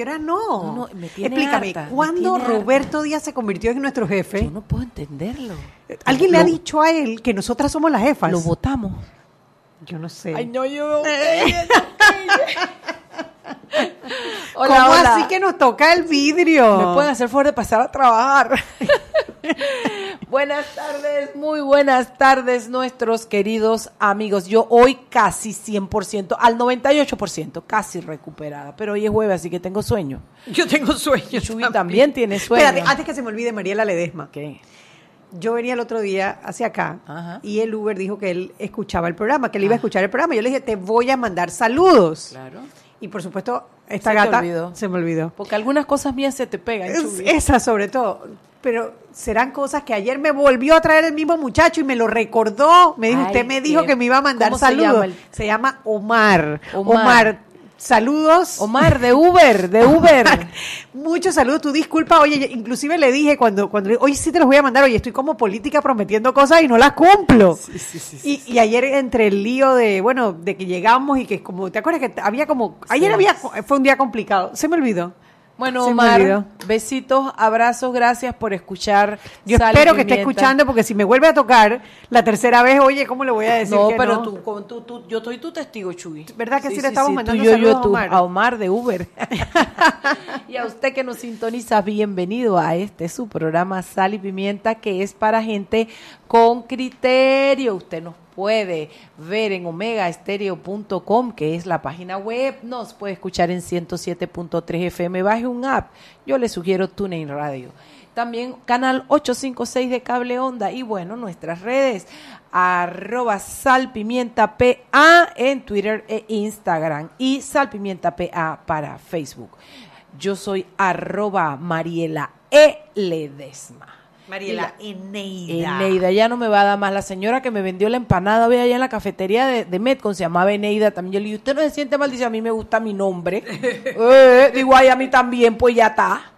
qué hora no? No, no, me tiene Explícame, harta, me ¿cuándo tiene Roberto Díaz se convirtió en nuestro jefe? Yo no puedo entenderlo. ¿Alguien le ha dicho a él que nosotras somos las jefas? Lo votamos. Yo no sé. Ay, no, yo. ¿Cómo así que nos toca el vidrio? Me pueden hacer favor de pasar a trabajar. buenas tardes, muy buenas tardes, nuestros queridos amigos. Yo hoy casi 100%, al 98%, casi recuperada. Pero hoy es jueves, así que tengo sueño. Yo tengo sueño. Chuy también tiene sueño. Espérate, antes que se me olvide, Mariela Ledesma. ¿Qué? Yo venía el otro día hacia acá Ajá. y el Uber dijo que él escuchaba el programa, que él iba a escuchar el programa. Yo le dije, te voy a mandar saludos. Claro. Y por supuesto, esta Se gata olvidó. se me olvidó. Porque algunas cosas mías se te pegan, Es- esa sobre todo. Pero serán cosas que ayer me volvió a traer el mismo muchacho y me lo recordó. Me dijo, Ay, usted me dijo que me iba a mandar ¿cómo se saludos. llama el- Se llama Omar. Omar. Omar. saludos. Omar, de Uber, de Uber. Muchos saludos, tu disculpa, oye, inclusive le dije cuando, cuando, hoy sí te los voy a mandar, oye, estoy como política prometiendo cosas y no las cumplo. y, y ayer entre el lío de, bueno, de que llegamos y que como, ¿te acuerdas que había como, ayer había, fue un día complicado, se me olvidó. Bueno, Se Omar, besitos, abrazos, gracias por escuchar. Yo Sal espero que esté escuchando porque si me vuelve a tocar la tercera vez, oye, ¿cómo le voy a decir No, que pero no? Tú, con- tú- tú- yo soy tu testigo, Chuy. ¿Verdad que sí le estamos mandando yo, saludos yo, a Omar? a Omar de Uber. y a usted que nos sintoniza, bienvenido a este su programa Sal y Pimienta, que es para gente con criterio. Usted nos puede ver en omegaestereo.com, que es la página web. Nos puede escuchar en 107.3 FM. Baje un app. Yo le sugiero TuneIn Radio. También canal 856 de Cable Onda. Y bueno, nuestras redes arroba salpimienta PA en Twitter e Instagram y salpimienta PA para Facebook. Yo soy arroba Mariela E. Ledesma. Mariela Eneida. Eneida, ya no me va a dar más. La señora que me vendió la empanada, ve allá en la cafetería de, de Metcon, se llamaba Eneida también. Yo le dije, ¿usted no se siente mal? Dice, a mí me gusta mi nombre. Eh, digo, ay, a mí también, pues ya está.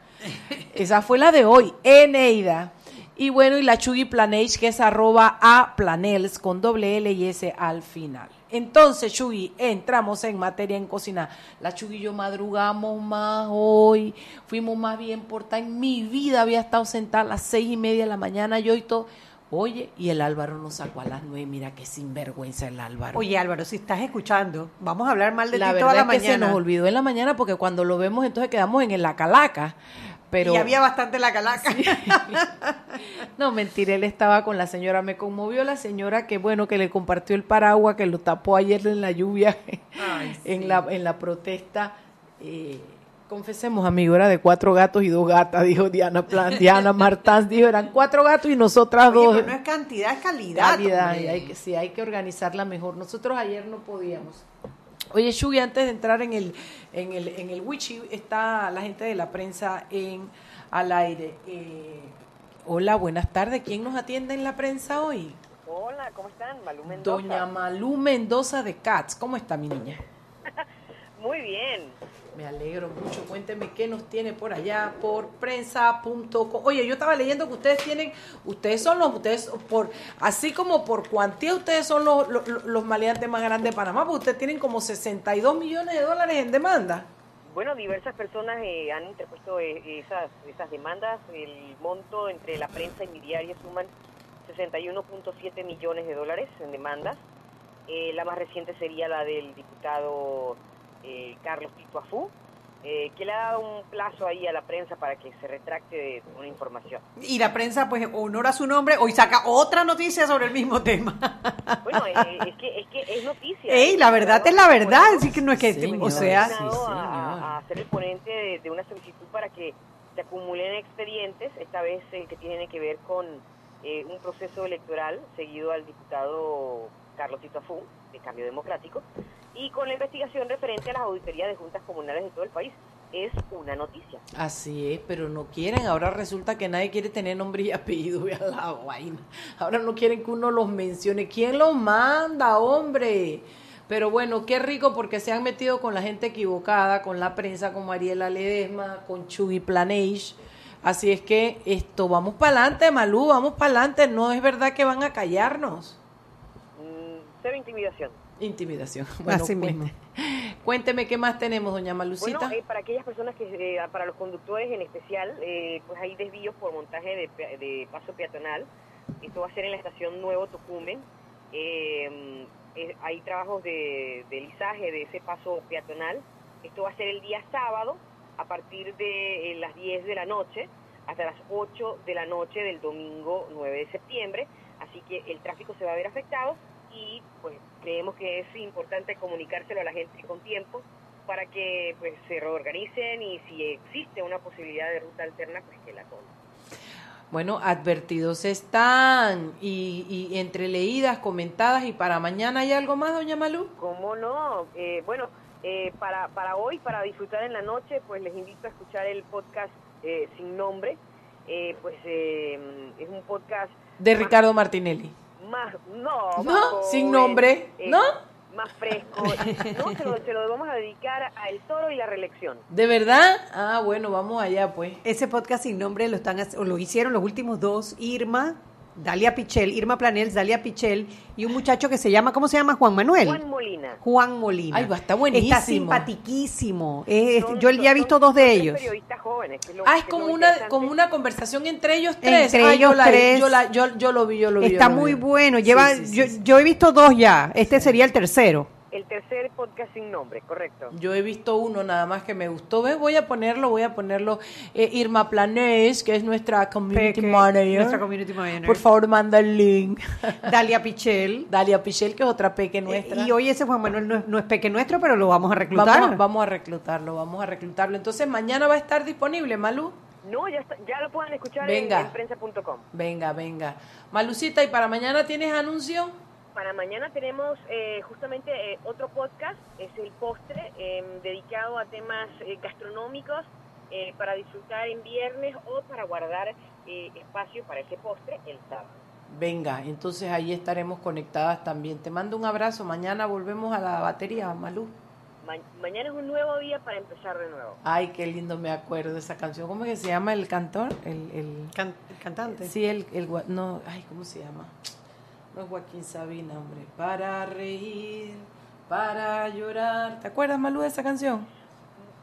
Esa fue la de hoy, Eneida. Y bueno, y la Chugui Planage, que es arroba a planels con doble L y S al final. Entonces, Chugui, entramos en materia en cocina. La Chugui y yo madrugamos más hoy, fuimos más bien por En mi vida había estado sentada a las seis y media de la mañana, yo y todo. Oye, y el Álvaro nos sacó a las nueve. Mira qué sinvergüenza el Álvaro. Oye, Álvaro, si estás escuchando, vamos a hablar mal de la ti verdad toda la es que se mañana. nos olvidó en la mañana porque cuando lo vemos entonces quedamos en la calaca. Pero Y había bastante la calaca. no, mentira, él estaba con la señora. Me conmovió la señora que, bueno, que le compartió el paraguas, que lo tapó ayer en la lluvia, en, la, en la protesta. Eh, confesemos, amigo, era de cuatro gatos y dos gatas, dijo Diana Plan, Diana Martán, dijo, eran cuatro gatos y nosotras Oye, dos. pero no es cantidad, es calidad. Calidad, hay que, sí, hay que organizarla mejor. Nosotros ayer no podíamos. Oye, Shugi, antes de entrar en el, en el, en el Wichi, está la gente de la prensa en al aire. Eh, hola, buenas tardes. ¿Quién nos atiende en la prensa hoy? Hola, ¿cómo están? Malú Mendoza. Doña Malú Mendoza de Cats. ¿Cómo está mi niña? Muy bien. Me alegro mucho. Cuénteme qué nos tiene por allá por prensa.com. Oye, yo estaba leyendo que ustedes tienen, ustedes son los, ustedes, por así como por cuantía, ustedes son los, los, los maleantes más grandes de Panamá, porque ustedes tienen como 62 millones de dólares en demanda. Bueno, diversas personas eh, han interpuesto eh, esas, esas demandas. El monto entre la prensa y mi diario suman 61.7 millones de dólares en demandas. Eh, la más reciente sería la del diputado eh, Carlos Tito Afú, eh, que le ha dado un plazo ahí a la prensa para que se retracte de una información. Y la prensa, pues, honora su nombre, hoy saca otra noticia sobre el mismo tema. Bueno, eh, es, que, es que es noticia. Ey, la verdad es la verdad, así que no es que, Señor, o sea, sí, a, a ser el ponente de, de una solicitud para que se acumulen expedientes, esta vez el que tiene que ver con eh, un proceso electoral seguido al diputado Carlos Tito Afú, de Cambio Democrático, y con la investigación referente a las auditorías de juntas comunales de todo el país. Es una noticia. Así es, pero no quieren. Ahora resulta que nadie quiere tener nombre y apellido. Vea la vaina. Ahora no quieren que uno los mencione. ¿Quién los manda, hombre? Pero bueno, qué rico porque se han metido con la gente equivocada, con la prensa, con Mariela Ledesma, con Chugui Planage. Así es que esto, vamos para adelante, Malú, vamos para adelante. No es verdad que van a callarnos. Mm, cero intimidación. Intimidación. Bueno, Así cuente- mismo. Cuénteme qué más tenemos, doña Malucita. Bueno, eh, para aquellas personas que, eh, para los conductores en especial, eh, pues hay desvíos por montaje de, pe- de paso peatonal. Esto va a ser en la estación Nuevo Tocumen. Eh, eh, hay trabajos de, de lizaje de ese paso peatonal. Esto va a ser el día sábado a partir de eh, las 10 de la noche hasta las 8 de la noche del domingo 9 de septiembre. Así que el tráfico se va a ver afectado y pues creemos que es importante comunicárselo a la gente con tiempo para que pues se reorganicen y si existe una posibilidad de ruta alterna pues que la tomen. Bueno, advertidos están y, y entre leídas, comentadas y para mañana hay algo más, doña Malú. ¿Cómo no? Eh, bueno, eh, para, para hoy, para disfrutar en la noche, pues les invito a escuchar el podcast eh, Sin Nombre. Eh, pues eh, es un podcast De Ricardo Martinelli. Más, no, ¿No? joven, Sin nombre, eh, ¿no? Más fresco. No, se lo, se lo vamos a dedicar a El Toro y la Reelección. ¿De verdad? Ah, bueno, vamos allá pues. Ese podcast sin nombre lo están o lo hicieron los últimos dos, Irma, Dalia Pichel, Irma Planels, Dalia Pichel y un muchacho que se llama, ¿cómo se llama? Juan Manuel. Juan Molina. Juan Molina. Ay, va, está buenísimo. Está simpatiquísimo. Es- Son- yo ya he visto dos de ellos. periodistas jóvenes. que lo- Ah, es que como una como una conversación entre ellos tres. Entre Ah, yo ellos la- tres. Yo, la- yo, yo lo vi, yo lo vi. yo Está lo vi. muy bueno. Lleva, sí, sí, yo, sí. yo he visto dos ya. Este sería el tercero. El tercer podcast sin nombre, correcto. Yo he visto uno nada más que me gustó. ¿Ves? Voy a ponerlo, voy a ponerlo. Eh, Irma Planés, que es nuestra community Peque, manager. nuestra community manager. Por favor, manda el link. Dalia Pichel. Dalia Pichel, que es otra peque nuestra. Y hoy ese Juan Manuel no es, no es peque nuestro, pero lo vamos a reclutar. Vamos, a- vamos a reclutarlo, vamos a reclutarlo. Entonces, mañana va a estar disponible, Malú. No, ya, está- ya lo pueden escuchar Venga. en, en prensa.com. Venga, venga. Malucita, ¿y para mañana tienes anuncio? Para mañana tenemos eh, justamente eh, otro podcast, es el postre, eh, dedicado a temas eh, gastronómicos eh, para disfrutar en viernes o para guardar eh, espacio para ese postre el sábado. Venga, entonces ahí estaremos conectadas también. Te mando un abrazo. Mañana volvemos a la batería, Malú. Ma- mañana es un nuevo día para empezar de nuevo. Ay, qué lindo me acuerdo de esa canción. ¿Cómo es que se llama el cantor? El, el... Can- cantante. Sí, el, el gua- no, ay, ¿cómo se llama? No es Joaquín Sabina, hombre. Para reír, para llorar. ¿Te acuerdas, Malú, de esa canción?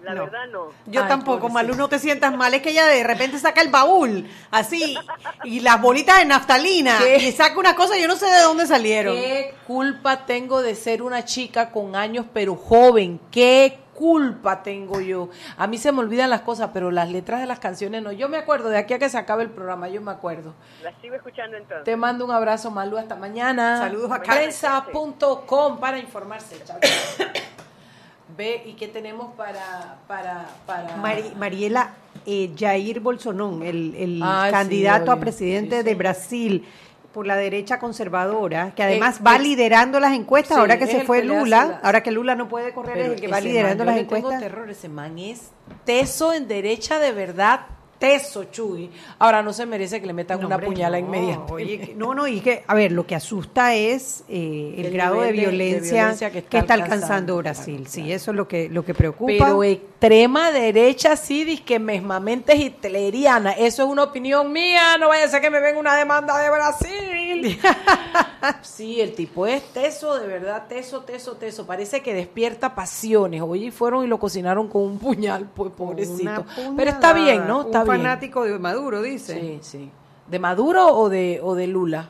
La No. verdad no. Yo Ay, tampoco, pobrecita. Malú, no te sientas mal. Es que ella de repente saca el baúl, así, y las bolitas de naftalina, ¿Qué? y saca una cosa, yo no sé de dónde salieron. ¿Qué culpa tengo de ser una chica con años pero joven? ¿Qué culpa tengo yo? A mí se me olvidan las cosas, pero las letras de las canciones no. Yo me acuerdo, de aquí a que se acabe el programa, yo me acuerdo. La sigo escuchando entonces. Te mando un abrazo, Malú, hasta mañana. Saludos a Prensa.com para informarse. Chao. Ve, ¿y qué tenemos para... para, para... Mari- Mariela eh, Jair Bolsonaro, el, el Ah, sí, candidato a presidente Sí, de. Brasil por la derecha conservadora, que además Eh, va es- liderando las encuestas, Sí, ahora que se fue Lula, la- ahora que Lula no puede correr, Pero es el que va liderando man, las le tengo encuestas. terror, ese man es teso en derecha de verdad, teso, Chuy. Ahora no se merece que le metan No, una hombre, puñalada no, inmediata. oye, que- no, no, y que, a ver, lo que asusta es eh, el, El grado de violencia, que que está, está alcanzando, alcanzando, Brasil. claro, Sí, claro. eso es lo que, lo que preocupa. Pero extrema derecha, sí, disque mesmamente hitleriana. Eso es una opinión mía, no vaya a ser que me venga una demanda de Brasil. sí, el tipo es teso, de verdad, teso, teso, teso. Parece que despierta pasiones. Oye, y fueron y lo cocinaron con un puñal, pues pobrecito. Pero está bien, ¿no? Está bien. Fanático de Maduro, dice. Sí, sí. ¿De Maduro o de, o de Lula?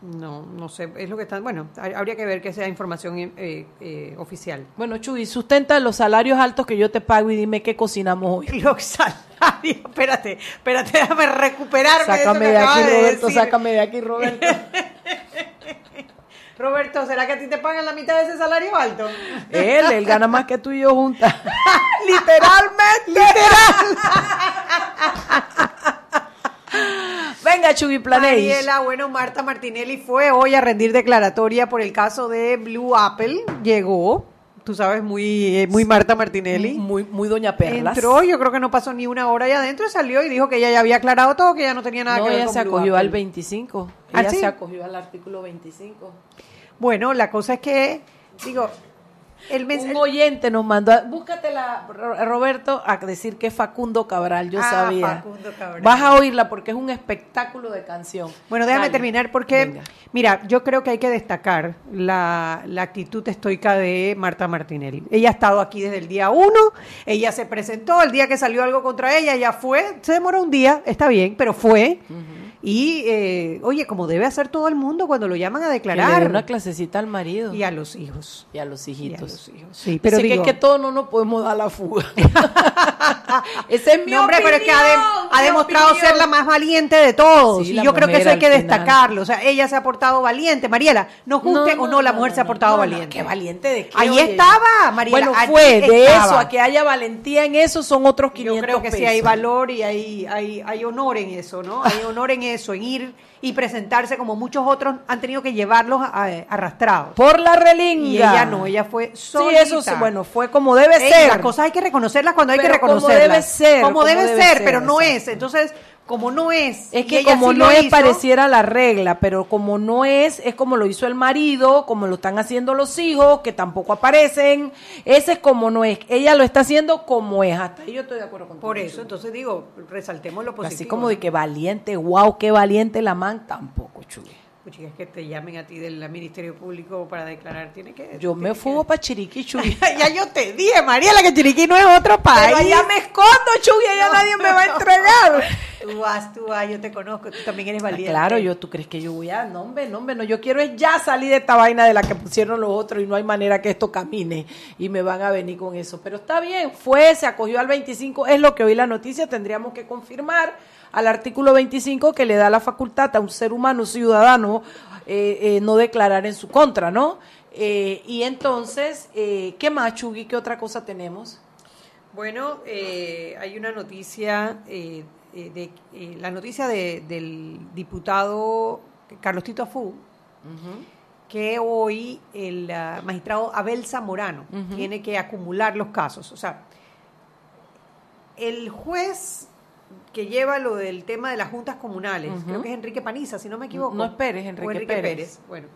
No, no sé, es lo que están, bueno, ha- habría que ver que sea información eh, eh, oficial. Bueno, Chuy, sustenta los salarios altos que yo te pago y dime qué cocinamos hoy. Los salarios, espérate, espérate, déjame recuperarme Sácame de de eso que aquí, de Roberto, decir. sácame de aquí, Roberto. Roberto, ¿será que a ti te pagan la mitad de ese salario alto? Él, él gana más que tú y yo juntas. Literalmente. Venga, Chuy Planéis. Mariela, bueno, Marta Martinelli fue hoy a rendir declaratoria por el caso de Blue Apple. Llegó, tú sabes, muy, eh, muy Marta Martinelli. Muy, muy Doña Perlas. Entró, yo creo que no pasó ni una hora ahí adentro y salió y dijo que ella ya había aclarado todo, que ya no tenía nada No, que ver ella con se acogió Apple. al 25. ¿Ah, Ella sí? se acogió al artículo 25. Bueno, la cosa es que, digo, El un oyente nos mandó, búscatela, Roberto, a decir que es Facundo Cabral, yo ah, sabía. Facundo Cabral. Vas a oírla porque es un espectáculo de canción. Bueno, déjame terminar porque, mira, yo creo que hay que destacar la, la, actitud estoica de Marta Martinelli. Ella ha estado aquí desde el día uno, ella se presentó, el día que salió algo contra ella, ella fue, se demoró un día, está bien, pero fue. Y, eh, oye, como debe hacer todo el mundo cuando lo llaman a declarar. una clasecita al marido. Y a los hijos. Y a los hijitos. Sí, pero digo, que es que todos no nos podemos dar la fuga. Ese es mi no, hombre, pero es que ha, demostrado ser la más valiente de todos. y yo creo que eso hay que destacarlo. O sea, ella se ha portado valiente. Mariela, no guste o no, la mujer se ha portado valiente. ¿Qué valiente de qué? Ahí estaba, Mariela. Bueno, fue de eso, a que haya valentía en eso son otros 500 Yo creo que sí hay valor y hay, hay, hay honor en eso, ¿no? Hay honor en eso, en ir y presentarse como muchos otros han tenido que llevarlos arrastrados. Por la relinga. Y ella no, ella fue solita. Sí, eso bueno, fue como debe ser. Las cosas hay que reconocerlas cuando hay que reconocerlas. Como debe ser. Como, debe, ser, pero no es. Entonces, como no es. Es que como no es, pareciera la regla, pero como no es, es como lo hizo el marido, como lo están haciendo los hijos, que tampoco aparecen. Ese es como no es. Ella lo está haciendo como es. Hasta ahí yo estoy de acuerdo con Por eso, entonces digo, resaltemos lo positivo. Así como de que valiente, wow, qué valiente la man, tampoco, chulo es que te llamen a ti del Ministerio Público para declarar, tiene que... Yo me fugo para Chiriquí, Chuy. ya yo te dije, Mariela, que Chiriquí no es otro país. Pero allá me escondo, Chuy, allá nadie me va a entregar. tú vas, tú vas, yo te conozco, tú también eres ah, valiente. claro, yo, ¿tú crees que yo voy a...? No, hombre, no, hombre, no, yo quiero es ya salir de esta vaina de la que pusieron los otros y no hay manera que esto camine y me van a venir con eso. Pero está bien, fue, se acogió al 25, es lo que hoy la noticia tendríamos que confirmar al artículo 25 que le da la facultad a un ser humano ciudadano eh, eh, no declarar en su contra, ¿no? Eh, y entonces, ¿qué más, Chugui? ¿Qué otra cosa tenemos? Bueno, hay una noticia, de, la noticia del diputado Carlos Tito Afú, que hoy el ah, magistrado Abel Zamorano tiene que acumular los casos. O sea, el juez que lleva lo del tema de las juntas comunales, creo que es Enrique Paniza, si no me equivoco. No esperes, Enrique, Enrique Pérez. Bueno,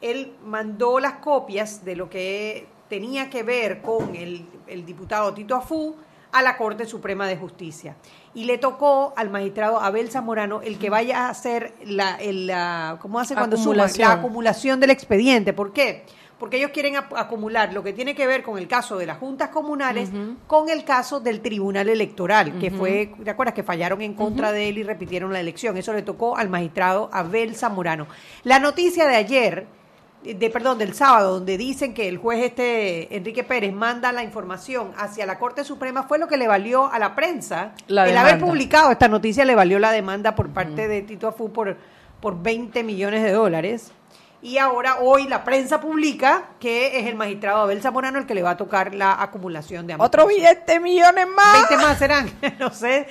él mandó las copias de lo que tenía que ver con el, diputado Tito Afú a la Corte Suprema de Justicia. Y le tocó al magistrado Abel Zamorano el que vaya a hacer la, la ¿cómo hace cuando suma? La acumulación del expediente. ¿Por qué? porque ellos quieren acumular lo que tiene que ver con el caso de las juntas comunales con el caso del tribunal electoral, que fue, ¿te acuerdas? Que fallaron en contra de él y repitieron la elección. Eso le tocó al magistrado Abel Zamorano. La noticia de ayer, de perdón, del sábado, donde dicen que el juez este Enrique Pérez manda la información hacia la Corte Suprema, fue lo que le valió a la prensa. el haber publicado esta noticia le valió la demanda por parte de Tito Afu por, por 20 millones de dólares y ahora hoy la prensa publica que es el magistrado Abel Zamorano el que le va a tocar la acumulación de ambos. Otro 20 millones más. 20 más serán, no sé.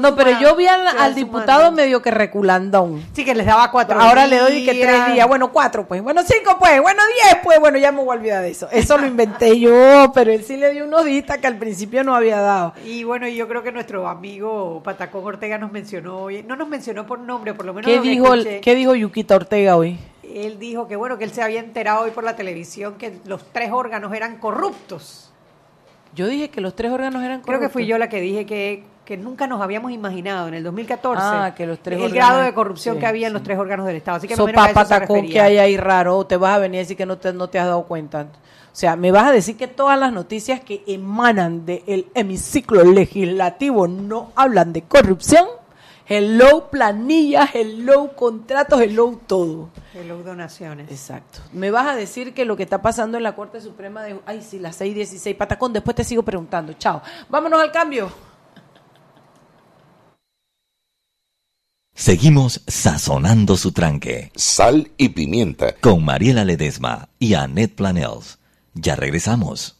no, pero yo vi al, diputado medio que reculandón. Sí, que les daba cuatro Ahora le doy que tres días. Bueno, cuatro pues. Bueno, cinco pues. Bueno, diez pues. Bueno, ya me voy a olvidar de eso. Eso lo inventé yo, pero él sí le dio unos días que al principio no había dado. Y bueno, yo creo que nuestro amigo Patacón Ortega nos mencionó hoy. No nos mencionó por nombre, por lo menos. ¿Qué, dijo, ¿qué dijo Yuquita Ortega hoy? Él dijo que bueno, que él se había enterado hoy por la televisión que los tres órganos eran corruptos. Yo dije que los tres órganos eran corruptos. Creo que fui yo la que dije que, que nunca nos habíamos imaginado en el 2014 ah, que los tres el grado de corrupción que había en los tres órganos del Estado. Así que so, que hay ahí raro, te vas a venir a decir que no te, no te has dado cuenta. O sea, me vas a decir que todas las noticias que emanan del hemiciclo legislativo no hablan de corrupción hello planillas, hello contratos, hello todo. Hello donaciones. Exacto. Me vas a decir que lo que está pasando en la Corte Suprema de... Ay, sí, las 6.16. Patacón, después te sigo preguntando. Chao. Vámonos al cambio. Seguimos sazonando su tranque. Sal y pimienta. Con Mariela Ledesma y Annette Planels. Ya regresamos.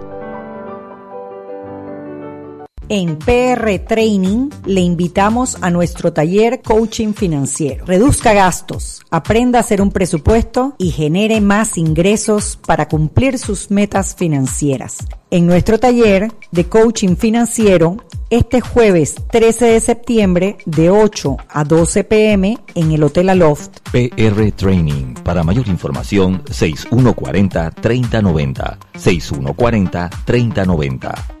En PR Training le invitamos a nuestro taller Coaching Financiero. Reduzca gastos, aprenda a hacer un presupuesto y genere más ingresos para cumplir sus metas financieras. En nuestro taller de Coaching Financiero, este jueves 13 de septiembre de 8 a 12 pm en el Hotel Aloft. PR Training. Para mayor información, 6140-3090. 6140-3090.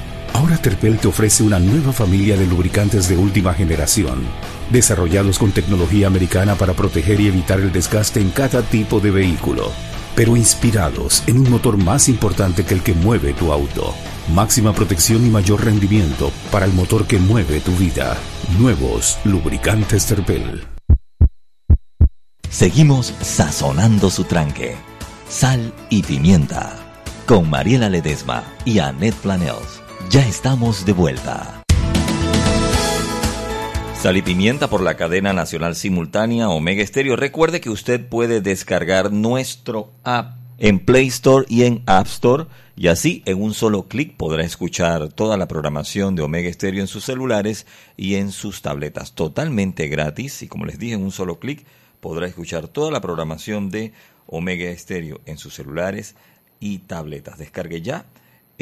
Ahora Terpel te ofrece una nueva familia de lubricantes de última generación, desarrollados con tecnología americana para proteger y evitar el desgaste en cada tipo de vehículo, pero inspirados en un motor más importante que el que mueve tu auto. Máxima protección y mayor rendimiento para el motor que mueve tu vida. Nuevos lubricantes Terpel. Seguimos sazonando su tranque. Sal y pimienta. Con Mariela Ledesma y Annette Planels. Ya estamos de vuelta. Sal y pimienta por la cadena nacional simultánea Omega Estéreo. Recuerde que usted puede descargar nuestro app en Play Store y en App Store y así en un solo clic podrá escuchar toda la programación de Omega Estéreo en sus celulares y en sus tabletas totalmente gratis y como les dije en un solo clic podrá escuchar toda la programación de Omega Estéreo en sus celulares y tabletas. Descargue ya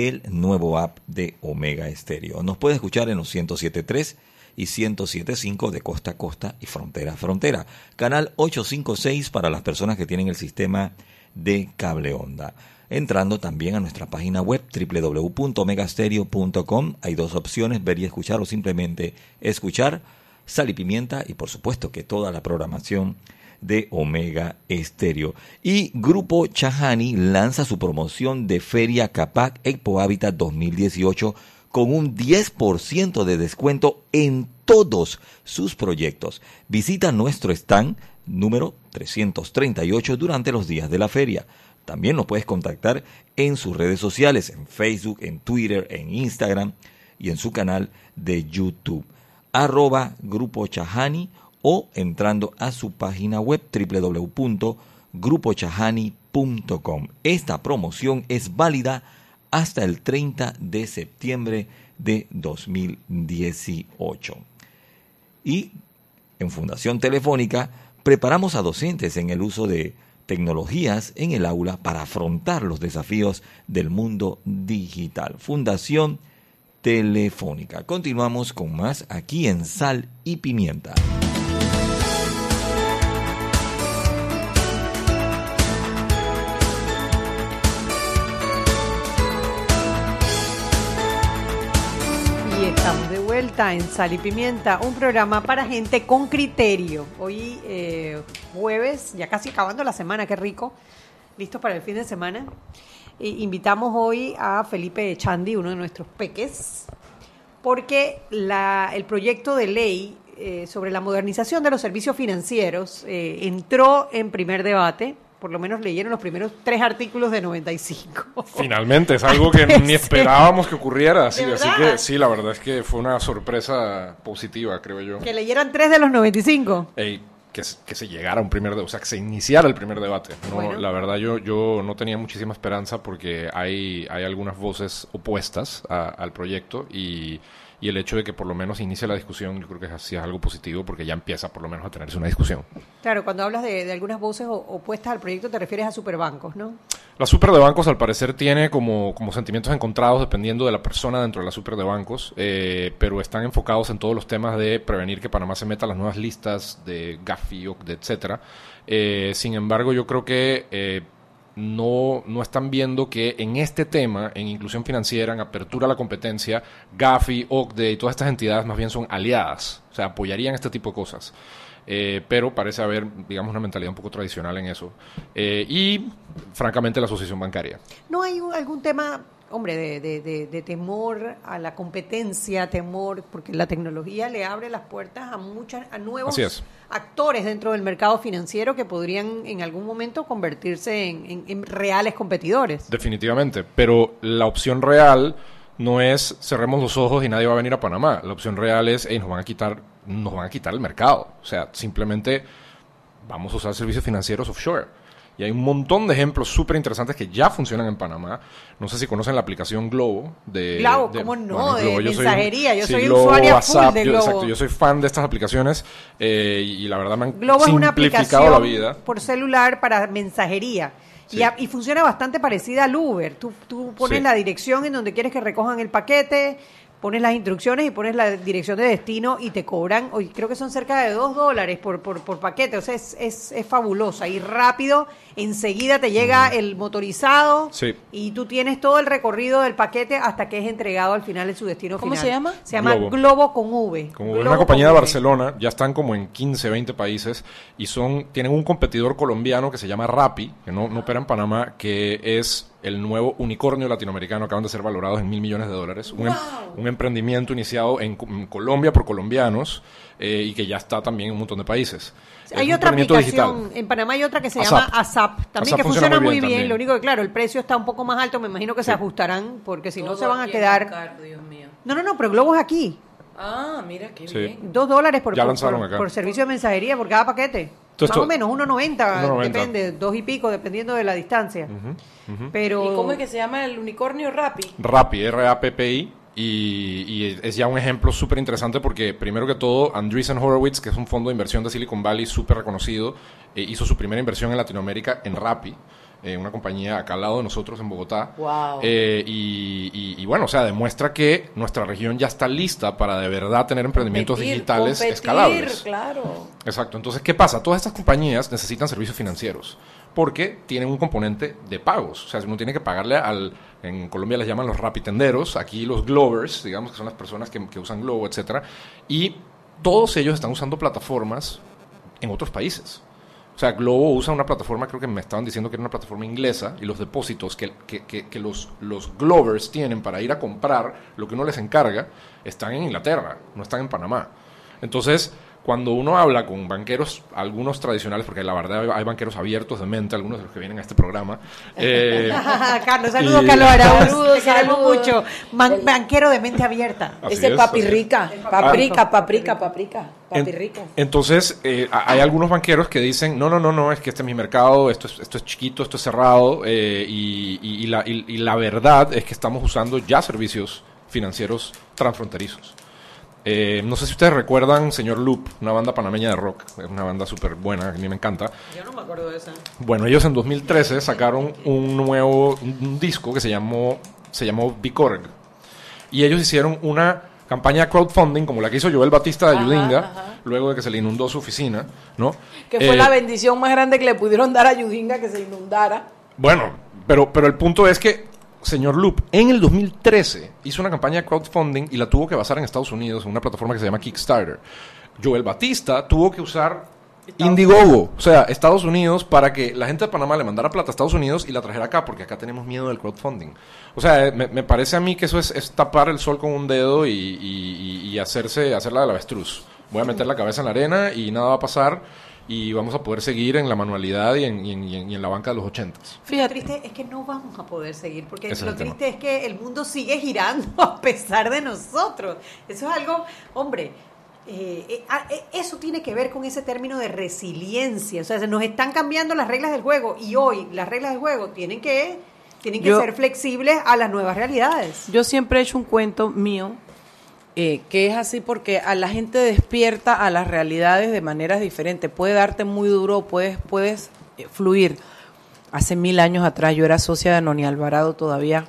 el nuevo app de Omega Estéreo. Nos puede escuchar en los 107.3 y 107.5 de costa a costa y frontera a frontera. Canal 856 para las personas que tienen el sistema de cable onda. Entrando también a nuestra página web www.omegastereo.com hay dos opciones, ver y escuchar o simplemente escuchar, sal y pimienta y por supuesto que toda la programación de Omega Estéreo. Y Grupo Chahani lanza su promoción de Feria Capac Expo Habitat 2018 con un 10% de descuento en todos sus proyectos. Visita nuestro stand número 338 durante los días de la feria. También nos puedes contactar en sus redes sociales, en Facebook, en Twitter, en Instagram y en su canal de YouTube. Arroba Grupo Chahani o entrando a su página web www.grupochahani.com. Esta promoción es válida hasta el 30 de septiembre de 2018. Y en Fundación Telefónica preparamos a docentes en el uso de tecnologías en el aula para afrontar los desafíos del mundo digital. Fundación Telefónica. Continuamos con más aquí en Sal y Pimienta. En Sal y Pimienta, un programa para gente con criterio. Hoy eh, jueves, ya casi acabando la semana, qué rico. Listos para el fin de semana. Invitamos hoy a Felipe Chandi, uno de nuestros peques, porque la, el proyecto de ley eh, sobre la modernización de los servicios financieros eh, entró en primer debate por lo menos leyeron los primeros tres artículos de 95. Finalmente, es algo que ni esperábamos que ocurriera, así, así que sí, la verdad es que fue una sorpresa positiva, creo yo. Que leyeran tres de los 95. Ey, que, que se llegara a un primer debate, o sea, que se iniciara el primer debate. ¿no? Bueno. La verdad, yo, yo no tenía muchísima esperanza porque hay, hay algunas voces opuestas a- al proyecto y, y el hecho de que por lo menos inicie la discusión, yo creo que es así es algo positivo porque ya empieza por lo menos a tenerse una discusión. Claro, cuando hablas de, de algunas voces opuestas al proyecto te refieres a superbancos, ¿no? La super de bancos al parecer tiene como, como sentimientos encontrados dependiendo de la persona dentro de la super de bancos, eh, pero están enfocados en todos los temas de prevenir que Panamá se meta a las nuevas listas de Gafi, OCDE, etcétera. Eh, sin embargo, yo creo que eh, no, no están viendo que en este tema, en inclusión financiera, en apertura a la competencia, Gafi, OCDE y todas estas entidades más bien son aliadas, o sea, apoyarían este tipo de cosas. Eh, pero parece haber, digamos, una mentalidad un poco tradicional en eso. Eh, y, francamente, la asociación bancaria. ¿No hay un- algún tema, hombre, de, de- de- de temor a la competencia, temor, porque la tecnología le abre las puertas a muchas, a nuevos Así es. Actores dentro del mercado financiero que podrían en algún momento convertirse en, reales competidores? Definitivamente. Pero la opción real no es cerremos los ojos y nadie va a venir a Panamá. La opción real es, "Ey, nos van a quitar, nos van a quitar el mercado. O sea, simplemente vamos a usar servicios financieros offshore. Y hay un montón de ejemplos súper interesantes que ya funcionan en Panamá. No sé si conocen la aplicación Globo. De, Globo, ¿cómo no? De soy un- mensajería. Yo soy Globo, usuaria full WhatsApp, de yo- Globo. exacto, yo soy fan de estas aplicaciones eh, y, y la verdad me han Globo es una aplicación la vida. por celular para mensajería. Sí. y funciona bastante parecida al Uber. Tú, tú pones Sí. la dirección en donde quieres que recojan el paquete, pones las instrucciones y pones la dirección de destino y te cobran, hoy creo que son cerca de dos dólares por, por, por paquete. O sea, es, es, es fabulosa y rápido. Enseguida te llega el motorizado Sí. y tú tienes todo el recorrido del paquete hasta que es entregado al final en su destino ¿Cómo final. se llama? Se llama Globo. Globo, con V. Como Globo es una compañía de. Barcelona, ya están como en 15, 20 países y son tienen un competidor colombiano que se llama Rappi, que no, no opera en Panamá, que es el nuevo unicornio latinoamericano, acaban de ser valorados en mil millones de dólares. Un, em- un emprendimiento iniciado en, Co- en Colombia por colombianos eh, y que ya está también en un montón de países. Es Hay otra aplicación, digital. en Panamá hay otra que se ASAP. llama ASAP, también ASAP que funciona funciona muy muy bien lo único que claro, el precio está un poco más alto, me imagino que se ajustarán, porque si no se van a quedar... caro, Dios mío. No, no, no, pero Globo es aquí, Ah, mira qué Sí. bien. dos dólares por, Ya por, lanzaron por- acá. por servicio de mensajería por cada paquete. Entonces, más o menos, 1.90, 1.90. depende, dos y pico, dependiendo de la distancia. Pero... ¿Y cómo es que se llama el unicornio Rappi? Rappi, R-A-P-P-I. Y, y es ya un ejemplo súper interesante porque, primero que todo, Andreessen Horowitz, que es un fondo de inversión de Silicon Valley súper reconocido, eh, hizo su primera inversión en Latinoamérica en Rappi, eh, una compañía acá al lado de nosotros en Bogotá. Wow. Eh, y, y- y bueno, o sea, demuestra que nuestra región ya está lista para de verdad tener emprendimientos Competir, digitales competir, escalables. claro. Exacto. Entonces, ¿qué pasa? Todas estas compañías necesitan servicios financieros porque tienen un componente de pagos. O sea, uno tiene que pagarle al... En Colombia les llaman los rapitenderos, aquí los glovers, digamos que son las personas que, que usan Globo, etcétera. Y todos ellos están usando plataformas en otros países. O sea, Globo usa una plataforma, creo que me estaban diciendo que era una plataforma inglesa, y los depósitos que, que- que- que los, los Glovers tienen para ir a comprar lo que uno les encarga están en Inglaterra, no están en Panamá. Entonces, cuando uno habla con banqueros, algunos tradicionales, porque la verdad hay- banqueros abiertos de mente, algunos de los que vienen a este programa, eh, Carlos, saludos, y- Carlos Araúz, Saludos, te queremos saludos. mucho. Man- banquero de mente abierta. Así Ese es, papi así es. rica, paprika, paprika, paprika, papi En- rico. Entonces, eh, hay algunos banqueros que dicen, no, no, no, no, es que este es mi mercado, esto es, esto es chiquito, esto es cerrado, eh, y, y- y la, y- y la verdad es que estamos usando ya servicios financieros transfronterizos. Eh, no sé si ustedes recuerdan Señor Loop, una banda panameña de rock, es una banda súper buena, a mí me encanta. Yo no me acuerdo de esa. Bueno, ellos en 2013 sacaron un nuevo un disco que se llamó se llamó Bicorg. Y ellos hicieron una campaña de crowdfunding como la que hizo Joel Batista de Ajá, ajá. luego de que se le inundó su oficina, ¿no? Que fue Eh, la bendición más grande que le pudieron dar a Yudinga que se inundara. Bueno, pero, pero el punto es que señor Loop en el 2013 hizo una campaña de crowdfunding y la tuvo que basar en Estados Unidos en una plataforma que se llama Kickstarter. Joel Batista tuvo que usar Indiegogo, o sea, Estados Unidos, para que la gente de Panamá le mandara plata a Estados Unidos y la trajera acá, porque acá tenemos miedo del crowdfunding. O sea, me, me parece a mí que eso es, es tapar el sol con un dedo y, y- y- hacerse, hacerla del avestruz. Voy a meter la cabeza en la arena y nada va a pasar y vamos a poder seguir en la manualidad y en, y en- y en- y en la banca de los ochentas. Lo triste es que no vamos a poder seguir, porque Ese es lo tema. triste es que el mundo sigue girando a pesar de nosotros. Eso es algo, hombre, eh, eh, ah, eh, eso tiene que ver con ese término de resiliencia. O sea, se nos están cambiando las reglas del juego y hoy las reglas del juego tienen que, tienen que Yo- ser flexibles a las nuevas realidades. Yo siempre he hecho un cuento mío eh, que es así porque a la gente despierta a las realidades de maneras diferentes. Puede darte muy duro, puedes, puedes eh, fluir. Hace mil años atrás yo era socia de Noni Alvarado todavía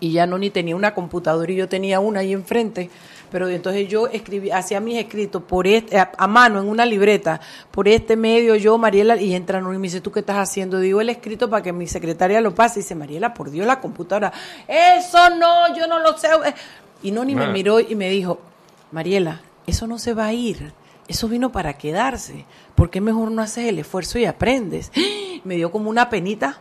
y ya Noni tenía una computadora y yo tenía una ahí enfrente. Pero entonces yo escribí, hacía mis escritos por este, a, a mano en una libreta, por este medio, yo, Mariela, y entra Noni y me dice, ¿tú qué estás haciendo? Digo el escrito para que mi secretaria lo pase. Y dice, Mariela, por Dios, la computadora. Eso no, yo no lo sé. Y Noni me miró y me dijo, Mariela, eso no se va a ir. Eso vino para quedarse. ¿Por qué mejor no haces el esfuerzo y aprendes? Me dio como una penita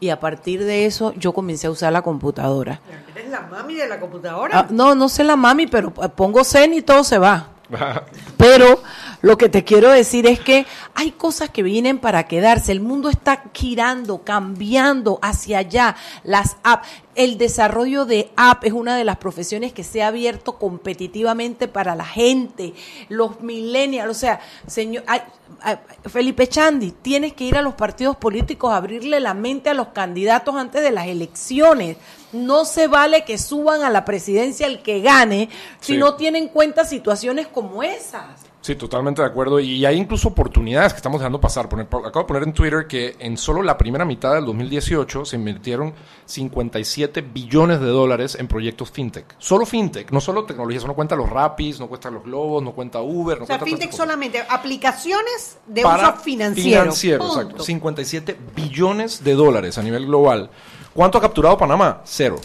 y a partir de eso yo comencé a usar la computadora. ¿Eres la mami de la computadora? Ah, no, no sé la mami, pero eh, pongo zen y todo se va. Pero lo que te quiero decir es que hay cosas que vienen para quedarse. El mundo está girando, cambiando hacia allá. Las apps, el desarrollo de app es una de las profesiones que se ha abierto competitivamente para la gente, los millennials. O sea, señor, ay, ay, Felipe Chandi, tienes que ir a los partidos políticos a abrirle la mente a los candidatos antes de las elecciones. No se vale que suban a la presidencia el que gane si Sí. no tienen en cuenta situaciones como esas. Sí, totalmente de acuerdo. Y hay incluso oportunidades que estamos dejando pasar. Acabo de poner en Twitter que en solo la primera mitad del 2018 se invirtieron 57 billones de dólares en proyectos fintech. Solo fintech, no solo tecnología. Eso no cuenta los Rapis, no cuenta los Globos, no cuenta Uber, no o sea, cuenta fintech solamente, aplicaciones de Para uso financiero. Financiero, Punto. exacto. 57 billones de dólares a nivel global. ¿Cuánto ha capturado Panamá? Cero.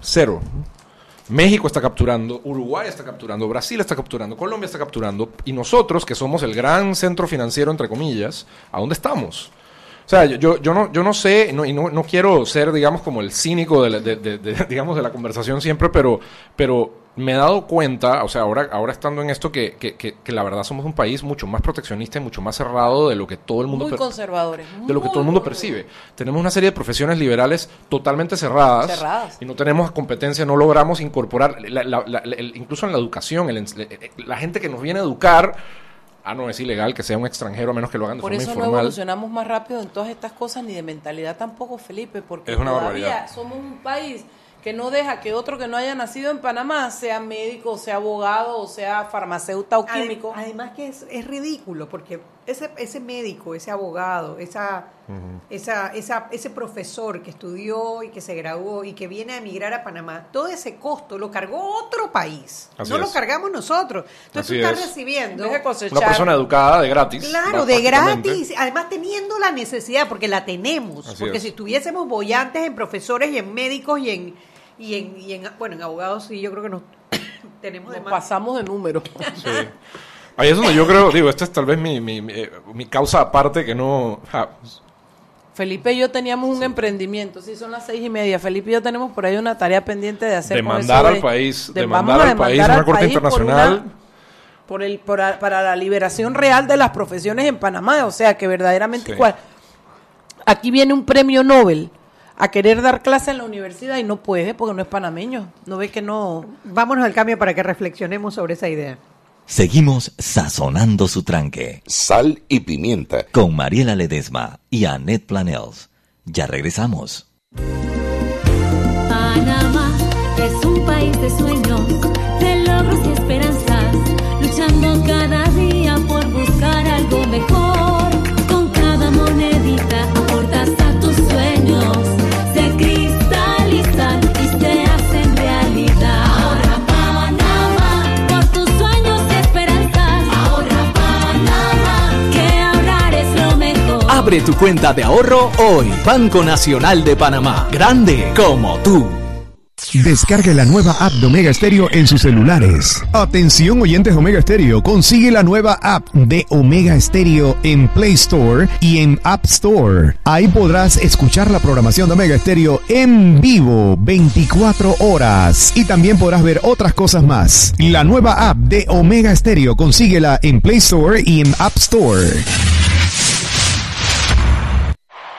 Cero. México está capturando, Uruguay está capturando, Brasil está capturando, Colombia está capturando, y nosotros, que somos el gran centro financiero, entre comillas, ¿a dónde estamos? O sea, yo, yo, no, yo no sé, no, y no, no quiero ser, digamos, como el cínico de, la- de- de- de- digamos, de la conversación siempre, pero, pero me he dado cuenta, o sea, ahora, ahora estando en esto, que, que, que, que la verdad somos un país mucho más proteccionista y mucho más cerrado de lo que todo el mundo... Muy conservadores. de lo que muy, todo el mundo muy, percibe. Tenemos una serie de profesiones liberales totalmente cerradas, Cerradas. y no tenemos competencia, no logramos incorporar, la- la- la- la- el- incluso en la educación, el ens- eh, la gente que nos viene a educar, ah, no, es ilegal que sea un extranjero a menos que lo hagan de Por forma eso no informal. evolucionamos más rápido en todas estas cosas, ni de mentalidad tampoco, Felipe, porque Es una todavía barbaridad. somos un país que no deja que otro que no haya nacido en Panamá sea médico, sea abogado, o sea farmacéutico o químico. Además que es, es ridículo porque ese, ese médico, ese abogado, esa, esa, esa, ese profesor que estudió y que se graduó y que viene a emigrar a Panamá, todo ese costo lo cargó otro país. Así no lo cargamos nosotros. Entonces Así tú estás es. recibiendo... Una persona educada de gratis. Claro, de gratis, además teniendo la necesidad, porque la tenemos, Así porque es. si estuviésemos bollantes en profesores y en médicos y en, y en, y en bueno, en abogados sí, yo creo que nos tenemos de Nos más. pasamos de número. Sí. Ahí es donde yo creo, digo, esta es tal vez mi, mi, mi, eh, mi causa aparte que no... ja, Felipe y yo teníamos un emprendimiento, sí, son las seis y media. Felipe y yo tenemos por ahí una tarea pendiente de hacer. demandar al de- país, de- demandar al país, una al corte país por internacional. una- por el, por a- para la liberación real de las profesiones en Panamá, o sea que verdaderamente Sí. cual. Aquí viene un premio Nobel a querer dar clase en la universidad y no puede porque no es panameño. No ve que no. Vámonos al cambio para que reflexionemos sobre esa idea. Seguimos sazonando su tranque. Sal y pimienta. Con Mariela Ledesma y Annette Planels. Ya regresamos. Panamá es un país de sueños, de logros y esperanzas, luchando cada Abre tu cuenta de ahorro hoy. Banco Nacional de Panamá. Grande como tú. Descargue la nueva app de Omega Stereo en sus celulares. Atención oyentes Omega Stereo, consigue la nueva app de Omega Stereo en Play Store y en App Store. Ahí podrás escuchar la programación de Omega Stereo en vivo 24 horas y también podrás ver otras cosas más. La nueva app de Omega Stereo, consíguela en Play Store y en App Store.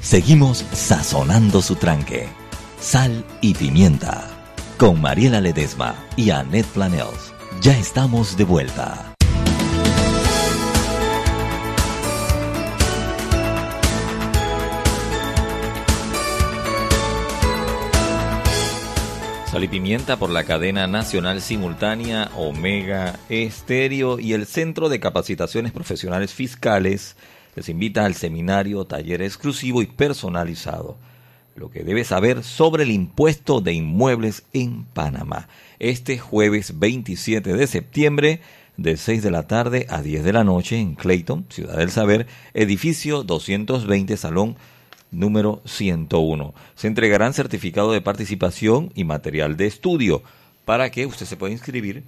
Seguimos sazonando su tranque. Sal y pimienta. Con Mariela Ledesma y Annette Planels. Ya estamos de vuelta. Sal y Pimienta por la cadena nacional simultánea Omega Estéreo y el Centro de Capacitaciones Profesionales Fiscales les invita al seminario, taller exclusivo y personalizado. Lo que debe saber sobre el impuesto de inmuebles en Panamá. Este jueves 27 de septiembre, de 6 de la tarde a 10 de la noche en Clayton, Ciudad del Saber, edificio 220, Salón número 101. Se entregarán certificado de participación y material de estudio para que usted se pueda inscribir.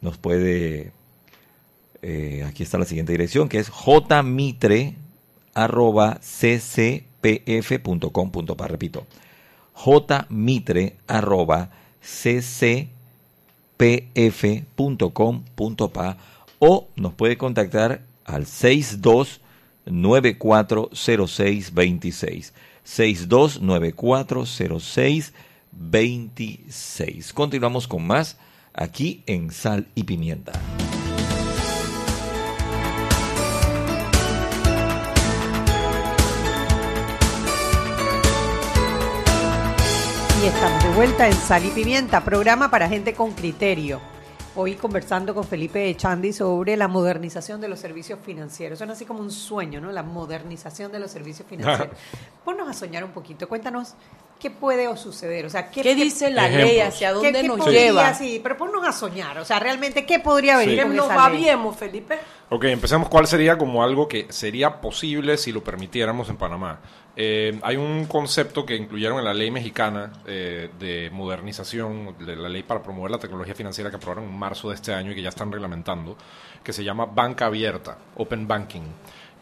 Nos puede eh, aquí está la siguiente dirección, que es jmitre.ccpf.com.pa. Repito, jmitre.ccpf.com.pa o nos puede contactar al 62940626. 62940626. Continuamos con más aquí en Sal y Pimienta. Y estamos de vuelta en Sal y Pimienta, programa para gente con criterio. Hoy conversando con Felipe Echandi sobre la modernización de los servicios financieros. Suena así como un sueño, ¿no? La modernización de los servicios financieros. Ponnos a soñar un poquito. Cuéntanos qué puede suceder. O sea, ¿qué, dice la ley? ¿Hacia dónde nos lleva? Sí, pero ponnos a soñar. O sea, realmente, ¿qué podría venir sí. con nos esa ley? Felipe? Ok, empecemos. ¿Cuál sería como algo que sería posible si lo permitiéramos en Panamá? Eh, hay un concepto que incluyeron en la ley mexicana eh, de modernización, de la ley para promover la tecnología financiera que aprobaron en marzo de este año y que ya están reglamentando, que se llama banca abierta, open banking.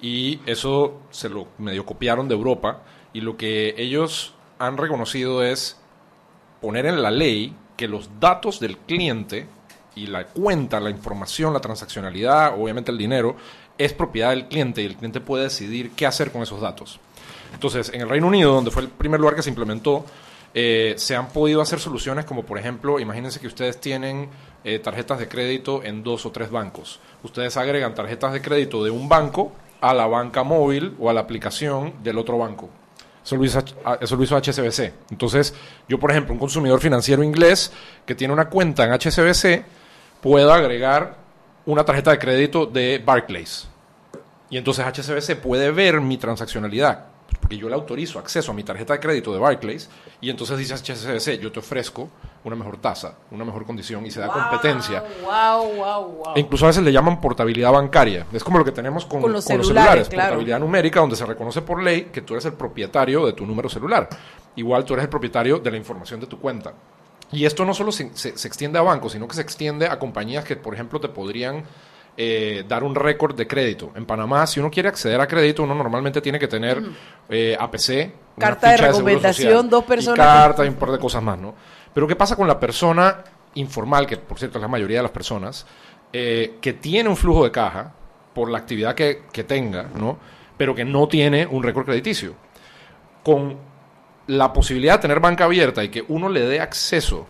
Y eso se lo medio copiaron de Europa y lo que ellos han reconocido es poner en la ley que los datos del cliente y la cuenta, la información, la transaccionalidad, obviamente el dinero, es propiedad del cliente y el cliente puede decidir qué hacer con esos datos. Entonces, en el Reino Unido, donde fue el primer lugar que se implementó, eh, se han podido hacer soluciones como, por ejemplo, imagínense que ustedes tienen eh, tarjetas de crédito en dos o tres bancos. Ustedes agregan tarjetas de crédito de un banco a la banca móvil o a la aplicación del otro banco. Eso lo, hizo, HSBC. Entonces, yo, por ejemplo, un consumidor financiero inglés que tiene una cuenta en HSBC, puedo agregar una tarjeta de crédito de Barclays. Y entonces HSBC puede ver mi transaccionalidad porque yo le autorizo acceso a mi tarjeta de crédito de Barclays y entonces dice HSBC, yo te ofrezco una mejor tasa, una mejor condición y se da competencia. Wow, wow, wow. E incluso a veces le llaman portabilidad bancaria. Es como lo que tenemos con, con los con celulares, los celulares claro. portabilidad numérica, donde se reconoce por ley que tú eres el propietario de tu número celular. Igual tú eres el propietario de la información de tu cuenta. Y esto no solo se, se, se extiende a bancos, sino que se extiende a compañías que, por ejemplo, te podrían eh, dar un récord de crédito. En Panamá, si uno quiere acceder a crédito, uno normalmente tiene que tener eh, APC, Carta de recomendación, dos personas Y carta y un par de cosas más, ¿no? Pero ¿qué pasa con la persona informal, que por cierto es la mayoría de las personas, eh, que tiene un flujo de caja por la actividad que, que tenga, ¿no? Pero que no tiene un récord crediticio? Con la posibilidad de tener banca abierta y que uno le dé acceso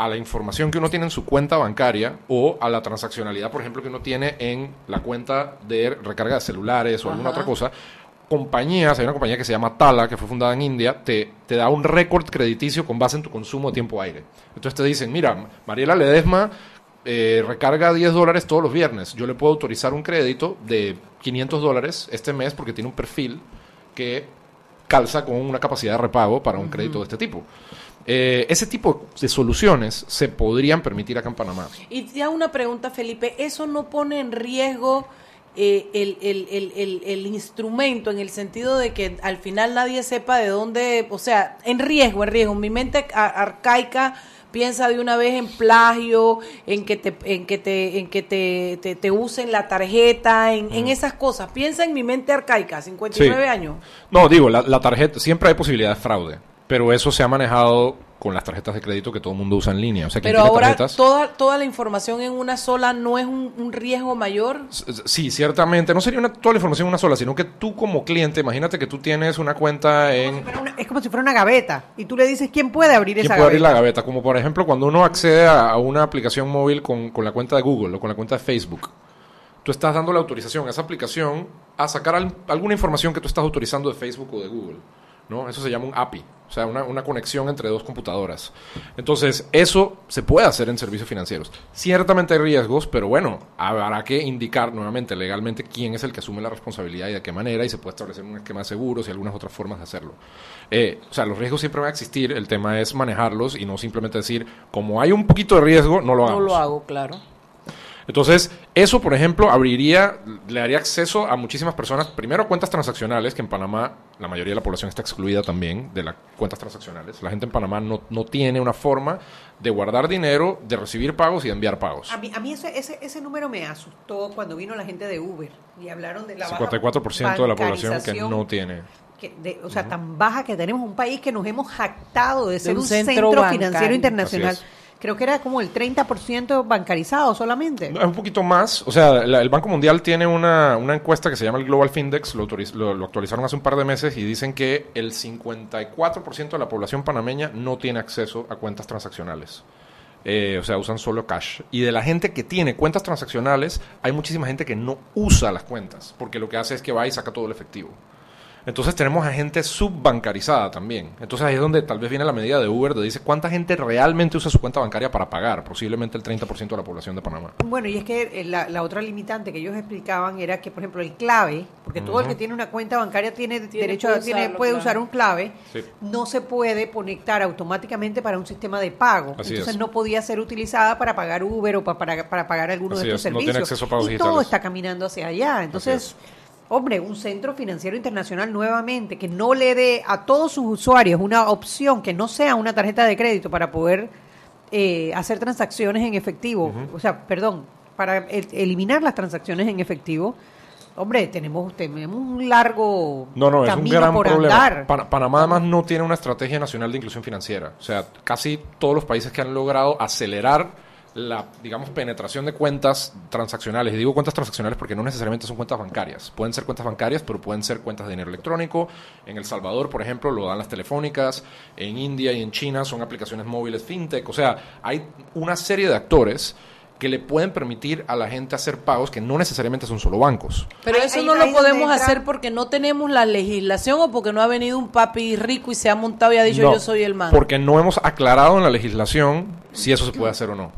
a la información que uno tiene en su cuenta bancaria o a la transaccionalidad, por ejemplo, que uno tiene en la cuenta de recarga de celulares o alguna otra cosa, compañías, hay una compañía que se llama Tala, que fue fundada en India, te, te da un récord crediticio con base en tu consumo de tiempo aire. Entonces te dicen, mira, Mariela Ledesma eh, recarga 10 dólares todos los viernes. Yo le puedo autorizar un crédito de 500 dólares este mes porque tiene un perfil que calza con una capacidad de repago para un crédito de este tipo. Eh, ese tipo de soluciones se podrían permitir acá en Panamá. Y te hago una pregunta, Felipe, ¿eso no pone en riesgo eh, el, el- el- el- instrumento en el sentido de que al final nadie sepa de dónde, o sea, en riesgo, en riesgo? Mi mente arcaica piensa de una vez en plagio, en que te, en que te, en que te, te, te usen la tarjeta, en, en esas cosas. Piensa en mi mente arcaica, 59 Sí. años. No, digo, la, la tarjeta, siempre hay posibilidad de fraude, pero eso se ha manejado con las tarjetas de crédito que todo el mundo usa en línea. O sea, Pero ahora tarjetas, toda, toda la información en una sola no es un, un riesgo mayor. Sí, ciertamente. No sería una, toda la información en una sola, sino que tú como cliente, imagínate que tú tienes una cuenta en... Es como si fuera una gaveta. Y tú le dices, ¿quién puede abrir ¿Quién esa puede abrir la gaveta? Como por ejemplo cuando uno accede a a una aplicación móvil con, con la cuenta de Google o con la cuenta de Facebook. Tú estás dando la autorización a esa aplicación a sacar al- alguna información que tú estás autorizando de Facebook o de Google. ¿No? Eso se llama un API, o sea, una, una conexión entre dos computadoras. Entonces, eso se puede hacer en servicios financieros. Ciertamente hay riesgos, pero bueno, habrá que indicar nuevamente legalmente quién es el que asume la responsabilidad y de qué manera, y se puede establecer un esquema de seguros y algunas otras formas de hacerlo. Eh, o sea, los riesgos siempre van a existir, el tema es manejarlos y no simplemente decir, como hay un poquito de riesgo, no lo No hagamos. lo hago, claro. Entonces, eso, por ejemplo, abriría, le daría acceso a muchísimas personas, primero cuentas transaccionales, que en Panamá la mayoría de la población está excluida también de las cuentas transaccionales. La gente en Panamá no, no tiene una forma de guardar dinero, de recibir pagos y de enviar pagos. A mí, a mí ese, ese, ese número me asustó cuando vino la gente de Uber y hablaron de la baja 54% de la población que no tiene. que de- o sea, tan baja que tenemos un país que nos hemos jactado de ser un un, centro financiero internacional. Así Creo que era como el 30% bancarizado solamente. Es un poquito más. O sea, la- el Banco Mundial tiene una, una encuesta que se llama el Global Findex, lo, lo- lo actualizaron hace un par de meses y dicen que el 54% de la población panameña no tiene acceso a cuentas transaccionales. Eh, o sea, usan solo cash. Y de la gente que tiene cuentas transaccionales, hay muchísima gente que no usa las cuentas, porque lo que hace es que va y saca todo el efectivo. Entonces tenemos a gente subbancarizada también. Entonces ahí es donde tal vez viene la medida de Uber, de dice cuánta gente realmente usa su cuenta bancaria para pagar, posiblemente el 30% de la población de Panamá. Bueno, y es que eh, la, la otra limitante que ellos explicaban era que, por ejemplo, el clave, porque todo el que tiene una cuenta bancaria tiene, Tiene- derecho puede a tiene, puede claro. usar un clave, Sí. no se puede conectar automáticamente para un sistema de pago. Así Entonces es. no podía ser utilizada para pagar Uber o pa- para, para pagar alguno Así de estos es, no servicios. tiene acceso a pagos y digitales. todo está caminando hacia allá. Entonces, hombre, un centro financiero internacional nuevamente que no le dé a todos sus usuarios una opción que no sea una tarjeta de crédito para poder eh, hacer transacciones en efectivo, o sea, perdón, para el- eliminar las transacciones en efectivo. Hombre, tenemos, tenemos un largo No, no, es un camino gran por problema. andar. Pan- Panamá además no tiene una estrategia nacional de inclusión financiera. O sea, casi todos los países que han logrado acelerar la, digamos, penetración de cuentas transaccionales. Y digo cuentas transaccionales porque no necesariamente son cuentas bancarias. Pueden ser cuentas bancarias, pero pueden ser cuentas de dinero electrónico. En El Salvador, por ejemplo, lo dan las telefónicas. En India y en China son aplicaciones móviles fintech. O sea, hay una serie de actores que le pueden permitir a la gente hacer pagos que no necesariamente son solo bancos. Pero eso ahí- no ahí lo podemos entra- hacer porque no tenemos la legislación o porque no ha venido un papi rico y se ha montado y ha dicho No, yo soy el man. Porque no hemos aclarado en la legislación si eso se puede hacer o no.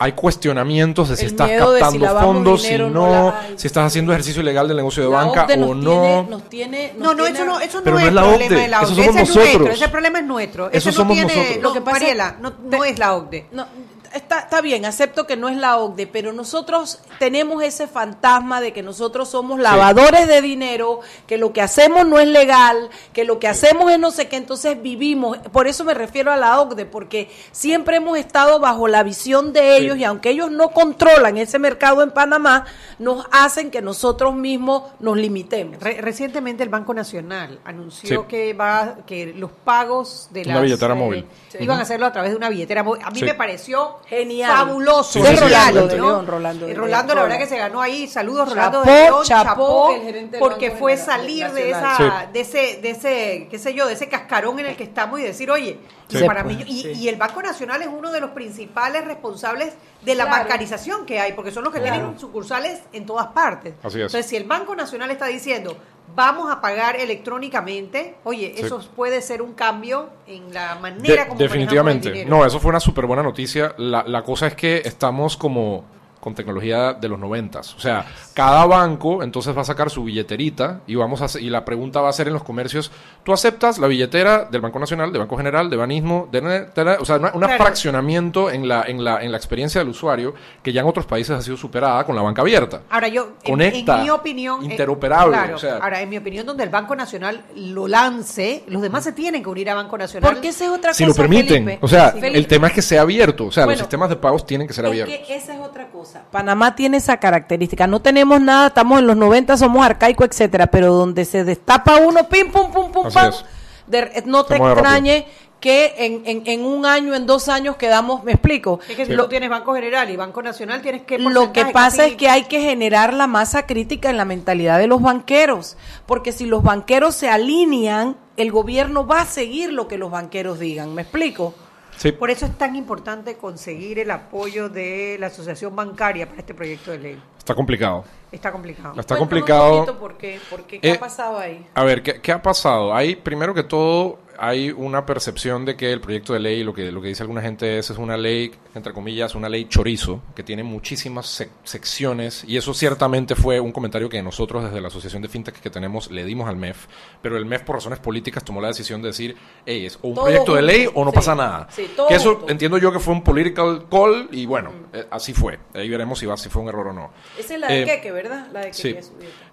Hay cuestionamientos de si El estás si captando fondos, si no, si estás haciendo ejercicio ilegal del negocio de La banca OCDE o no. Tiene, nos tiene, nos No, no, tiene- eso no, eso Pero no no es la problema OCDE, de la OCDE. somos Ese es nuestro, nosotros. ese problema es nuestro. Ese no somos tiene, nosotros. no, Lo que pasa- Mariela, no, no es la OCDE. No, está, está bien, acepto que no es la OCDE, pero nosotros tenemos ese fantasma de que nosotros somos lavadores de dinero, que lo que hacemos no es legal, que lo que hacemos es no sé qué, entonces vivimos. Por eso me refiero a la OCDE, porque siempre hemos estado bajo la visión de ellos y aunque ellos no controlan ese mercado en Panamá, nos hacen que nosotros mismos nos limitemos. Re- recientemente el Banco Nacional anunció Sí. que va que los pagos de Una las billetera móvil. iban a hacerlo a través de una billetera móvil. A mí Sí. me pareció Genial. fabuloso. Sí, sí, sí, genial, Rolando de Rolando de Eh, Rolando, la verdad que se ganó ahí. Saludos, Chapó, Rolando de León. chapó, Chapó, porque fue salir de esa, de ese, de ese, qué sé yo, de ese cascarón en el que estamos y decir, oye, Sí. para mí, y, Sí. y el Banco Nacional es uno de los principales responsables de la Claro. bancarización que hay, porque son los que Claro. tienen sucursales en todas partes. Así es. Entonces, si el Banco Nacional está diciendo, vamos a pagar electrónicamente, oye, Sí. eso puede ser un cambio en la De- manera como el definitivamente. dinero. No, eso fue una súper buena noticia. La, la cosa es que estamos como con tecnología de los noventas. O sea, cada banco entonces va a sacar su billeterita y vamos a y la pregunta va a ser en los comercios, ¿tú aceptas la billetera del Banco Nacional, de Banco General, de Banismo, de, de- de- o sea, un Claro. fraccionamiento en la, en, la, en la experiencia del usuario que ya en otros países ha sido superada con la banca abierta? Ahora yo, en- Conecta, en, mi opinión, eh, interoperable, claro, o sea. ahora en mi opinión, donde el Banco Nacional lo lance, los demás se tienen que unir a Banco Nacional. Porque esa es otra Si cosa, lo permiten. Felipe. O sea, el tema es que sea abierto. O sea, Bueno, los sistemas de pagos tienen que ser Es abiertos. que esa es otra cosa. Panamá tiene esa característica. No tenemos nada, estamos en los 90, somos arcaicos, etcétera, pero donde se destapa uno, pim, pum, pum, pum, Así pam, de- no te Se extrañe que en, en, en un año, en dos años quedamos, me explico. Es que si Lo- tú tienes Banco General y Banco Nacional, tienes que... Lo que pasa es que hay que generar la masa crítica en la mentalidad de los banqueros, porque si los banqueros se alinean, el gobierno va a seguir lo que los banqueros digan. ¿Me explico? Por eso es tan importante conseguir el apoyo de la Asociación Bancaria para este proyecto de ley. Está complicado. Está complicado. Está Cuéntame complicado. Un poquito por qué, por qué, ¿qué Eh, ha pasado ahí? A ver, ¿qué, qué ha pasado? Hay, primero que todo, hay una percepción de que el proyecto de ley, lo que, lo que dice alguna gente es, es una ley, entre comillas, una ley chorizo, que tiene muchísimas sec- secciones, y eso ciertamente fue un comentario que nosotros desde la Asociación de Fintech que tenemos le dimos al MEF, pero el MEF por razones políticas tomó la decisión de decir, hey, es o un Todo proyecto de ley o no sí. pasa nada. Sí, todo que eso junto. entiendo yo que fue un political call, y bueno, eh, así fue. Ahí veremos si, va, si fue un error o no. Esa es la de Eh, Keke, ¿verdad? La de Sí.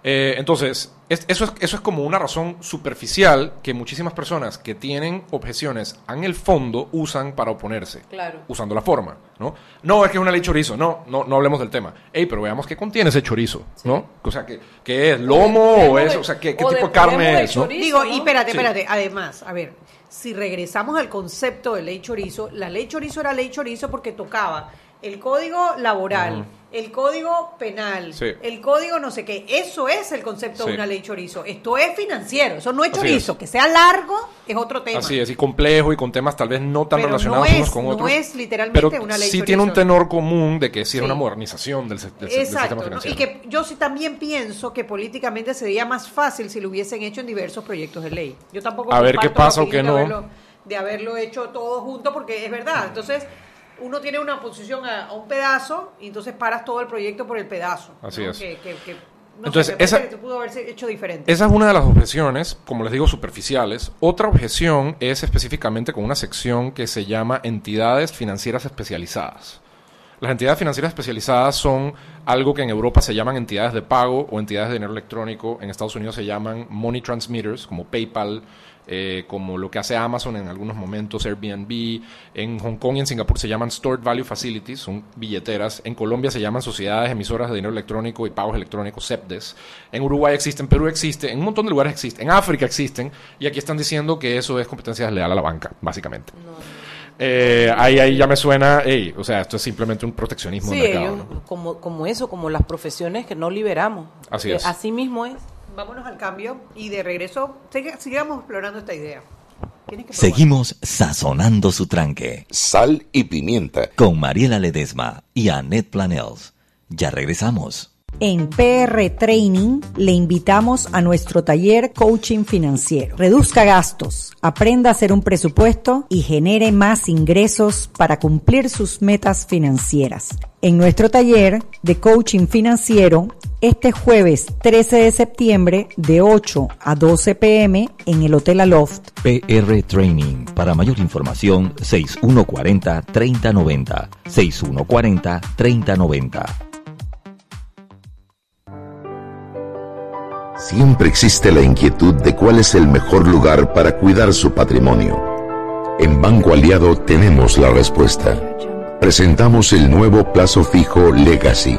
Eh, entonces, es- eso, es, eso es como una razón superficial que muchísimas personas que tienen objeciones en el fondo usan para oponerse. Claro. Usando la forma, ¿no? No, es que es una ley chorizo. No, no, no hablemos del tema. Ey, pero veamos qué contiene ese chorizo, ¿no? O sea, ¿qué, qué es? ¿Lomo o, es? O sea, ¿qué, qué O tipo de de- carne es, no? Digo, y espérate, Sí. espérate. Además, a ver, si regresamos al concepto de ley chorizo, la ley chorizo era ley chorizo porque tocaba el código laboral. El código penal, Sí. el código no sé qué. Eso es el concepto Sí. de una ley chorizo. Esto es financiero, eso no es chorizo. es. Que sea largo es otro tema. Así es, y complejo y con temas tal vez no tan Pero relacionados no es- unos con no otros. es literalmente pero una ley sí chorizo. tiene un tenor común de que sí es una modernización del, sistema Exacto, ¿no? financiero. y que yo sí también pienso que políticamente sería más fácil si lo hubiesen hecho en diversos proyectos de ley. Yo tampoco A ver qué pasa o de no. haberlo, de haberlo hecho todo junto porque es verdad. Entonces, uno tiene una posición a, a un pedazo y entonces paras todo el proyecto por el pedazo. Así ¿no? es. Que, que- que, no Entonces, sé, me parece esa- que se pudo haberse hecho diferente. Esa es una de las objeciones, como les digo, superficiales. Otra objeción es específicamente con una sección que se llama entidades financieras especializadas. Las entidades financieras especializadas son algo que en Europa se llaman entidades de pago o entidades de dinero electrónico. En Estados Unidos se llaman money transmitters, como PayPal, eh, como lo que hace Amazon en algunos momentos, Airbnb. En Hong Kong y en Singapur se llaman Stored Value Facilities, son billeteras. En Colombia se llaman sociedades emisoras de dinero electrónico y pagos electrónicos, CEPDES. En Uruguay existen, Perú existe, en un montón de lugares existen, en África existen. Y aquí están diciendo que eso es competencia desleal a la banca, básicamente. Eh, ahí, ahí ya me suena, o sea, esto es simplemente un proteccionismo Sí, del mercado. ellos, ¿no? como, como eso, como las profesiones que no liberamos. Así Eh, es. Así mismo es. Vámonos al cambio y de regreso siga- sigamos explorando esta idea. Seguimos sazonando su tranque. Sal y pimienta. Con Mariela Ledesma y Annette Planels. Ya regresamos. En PR Training le invitamos a nuestro taller Coaching Financiero. Reduzca gastos, aprenda a hacer un presupuesto y genere más ingresos para cumplir sus metas financieras. En nuestro taller de Coaching Financiero, este jueves 13 de septiembre de 8 a 12 pm en el Hotel Aloft. PR Training. Para mayor información, 6140-3090. 6140-3090. Siempre existe la inquietud de cuál es el mejor lugar para cuidar su patrimonio. En Banco Aliado tenemos la respuesta. Presentamos el nuevo plazo fijo Legacy,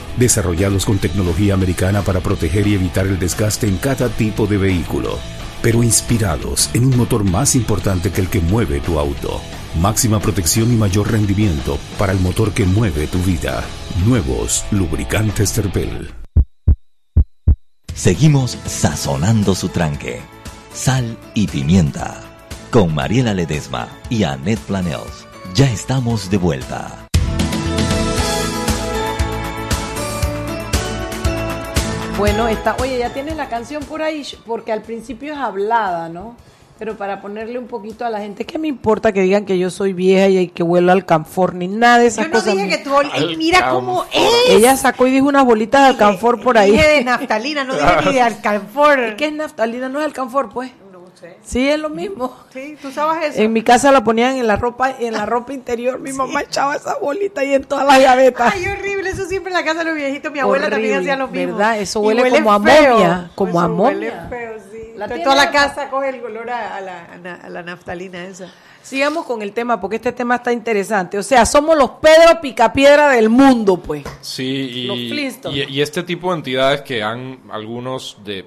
desarrollados con tecnología americana para proteger y evitar el desgaste en cada tipo de vehículo, pero inspirados en un motor más importante que el que mueve tu auto. Máxima protección y mayor rendimiento para el motor que mueve tu vida. Nuevos lubricantes Terpel. Seguimos sazonando su tranque. Sal y pimienta. Con Mariela Ledesma y Annette Planels. Ya estamos de vuelta. Bueno, está, oye, ya tienes la canción por ahí, porque al principio es hablada, ¿no? Pero para ponerle un poquito a la gente, ¿qué me importa que digan que yo soy vieja y que huelo al canfor ni nada de esas Yo no cosas? dije que tú, ol- mira cómo es. Ella sacó y dijo unas bolitas de alcanfor por ahí. Dije de naftalina, no dije ni de alcanfor. ¿Qué es naftalina? No es alcanfor, pues. Sé. Sí, es lo mismo. Sí, tú sabes eso. En mi casa la ponían en la ropa, en la ropa interior. Mi mamá echaba esa bolita ahí en todas las gavetas. Ay, horrible, eso siempre en la casa de los viejitos. Mi abuela también hacía lo mismo. ¿verdad? Eso Y huele como a feo. momia, como a Eso huele momia. feo, sí. La toda la casa coge el olor a, a la, a a naftalina esa. Sigamos con el tema, porque este tema está interesante. O sea, somos los Pedro Picapiedra del mundo, pues. Sí, Los y, Flintstones. y, y este tipo de entidades que han algunos de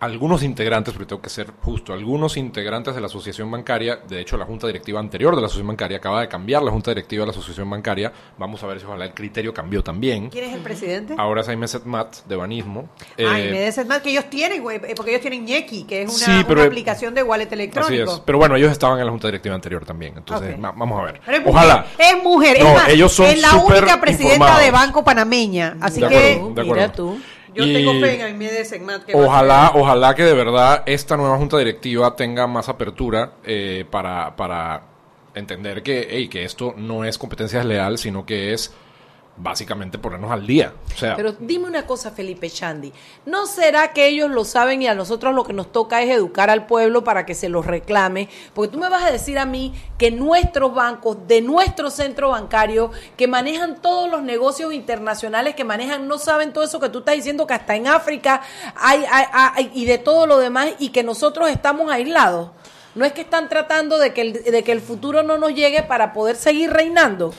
algunos integrantes, pero tengo que ser justo, algunos integrantes de la asociación bancaria, de hecho la junta directiva anterior de la asociación bancaria acaba de cambiar la junta directiva de la asociación bancaria, vamos a ver si ojalá el criterio cambió también. ¿Quién es el presidente? Ahora es Jaime Setmat de Banismo. Ay, Eh, me des más que ellos tienen, güey, eh, porque ellos tienen Ñequi, que es una, Sí, pero- una aplicación de wallet Así electrónico. es, pero bueno, ellos estaban en la junta directiva anterior también, entonces vamos a ver. Pero es Ojalá. mujer, es mujer, No, es más, ellos son es la única presidenta informados. de banco panameña, así De que acuerdo, de acuerdo. Mira tú. Yo Y- tengo fe en Segmat que a Ojalá, ojalá que de verdad esta nueva junta directiva tenga más apertura eh, para, para entender que, hey, que esto no es competencia desleal, sino que es básicamente ponernos al día. O sea, Pero dime una cosa, Felipe Chandi. ¿No será que ellos lo saben y a nosotros lo que nos toca es educar al pueblo para que se los reclame? Porque tú me vas a decir a mí que nuestros bancos, de nuestro centro bancario, que manejan todos los negocios internacionales que manejan, no saben todo eso que tú estás diciendo, que hasta en África hay, hay- hay- y de todo lo demás, y que nosotros estamos aislados. No es que están tratando de que el, de que el futuro no nos llegue para poder seguir reinando.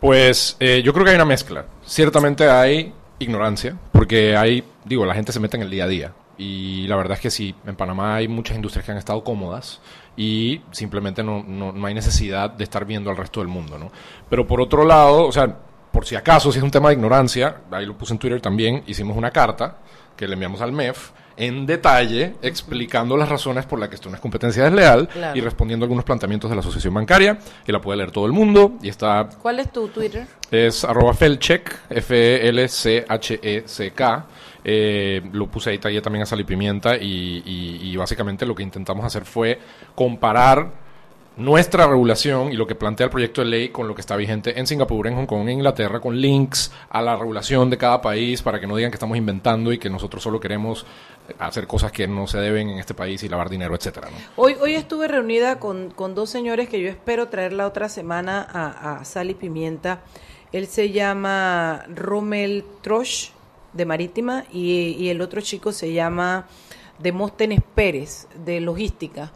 Pues eh, yo creo que hay una mezcla. Ciertamente hay ignorancia, porque hay, digo, la gente se mete en el día a día. Y la verdad es que sí, en Panamá hay muchas industrias que han estado cómodas y simplemente no, no, no hay necesidad de estar viendo al resto del mundo, ¿no? Pero por otro lado, o sea, por si acaso, si es un tema de ignorancia, ahí lo puse en Twitter también, hicimos una carta que le enviamos al MEF en detalle explicando las razones por las que esto no es competencia desleal Claro. y respondiendo a algunos planteamientos de la asociación bancaria, que la puede leer todo el mundo y está ¿Cuál es tu Twitter? es arroba Felcheck, F-E-L-C-H-E-C-K. Eh, lo puse ahí, también a Sal y Pimienta y, y- y básicamente lo que intentamos hacer fue comparar nuestra regulación y lo que plantea el proyecto de ley con lo que está vigente en Singapur, en Hong Kong, en Inglaterra, con links a la regulación de cada país para que no digan que estamos inventando y que nosotros solo queremos hacer cosas que no se deben en este país y lavar dinero, etcétera. ¿no? Hoy, hoy estuve reunida con, con dos señores que yo espero traer la otra semana a, a Sal y Pimienta. Él se llama Rommel Trosch, de Marítima, y, y el otro chico se llama Demóstenes Pérez de Logística,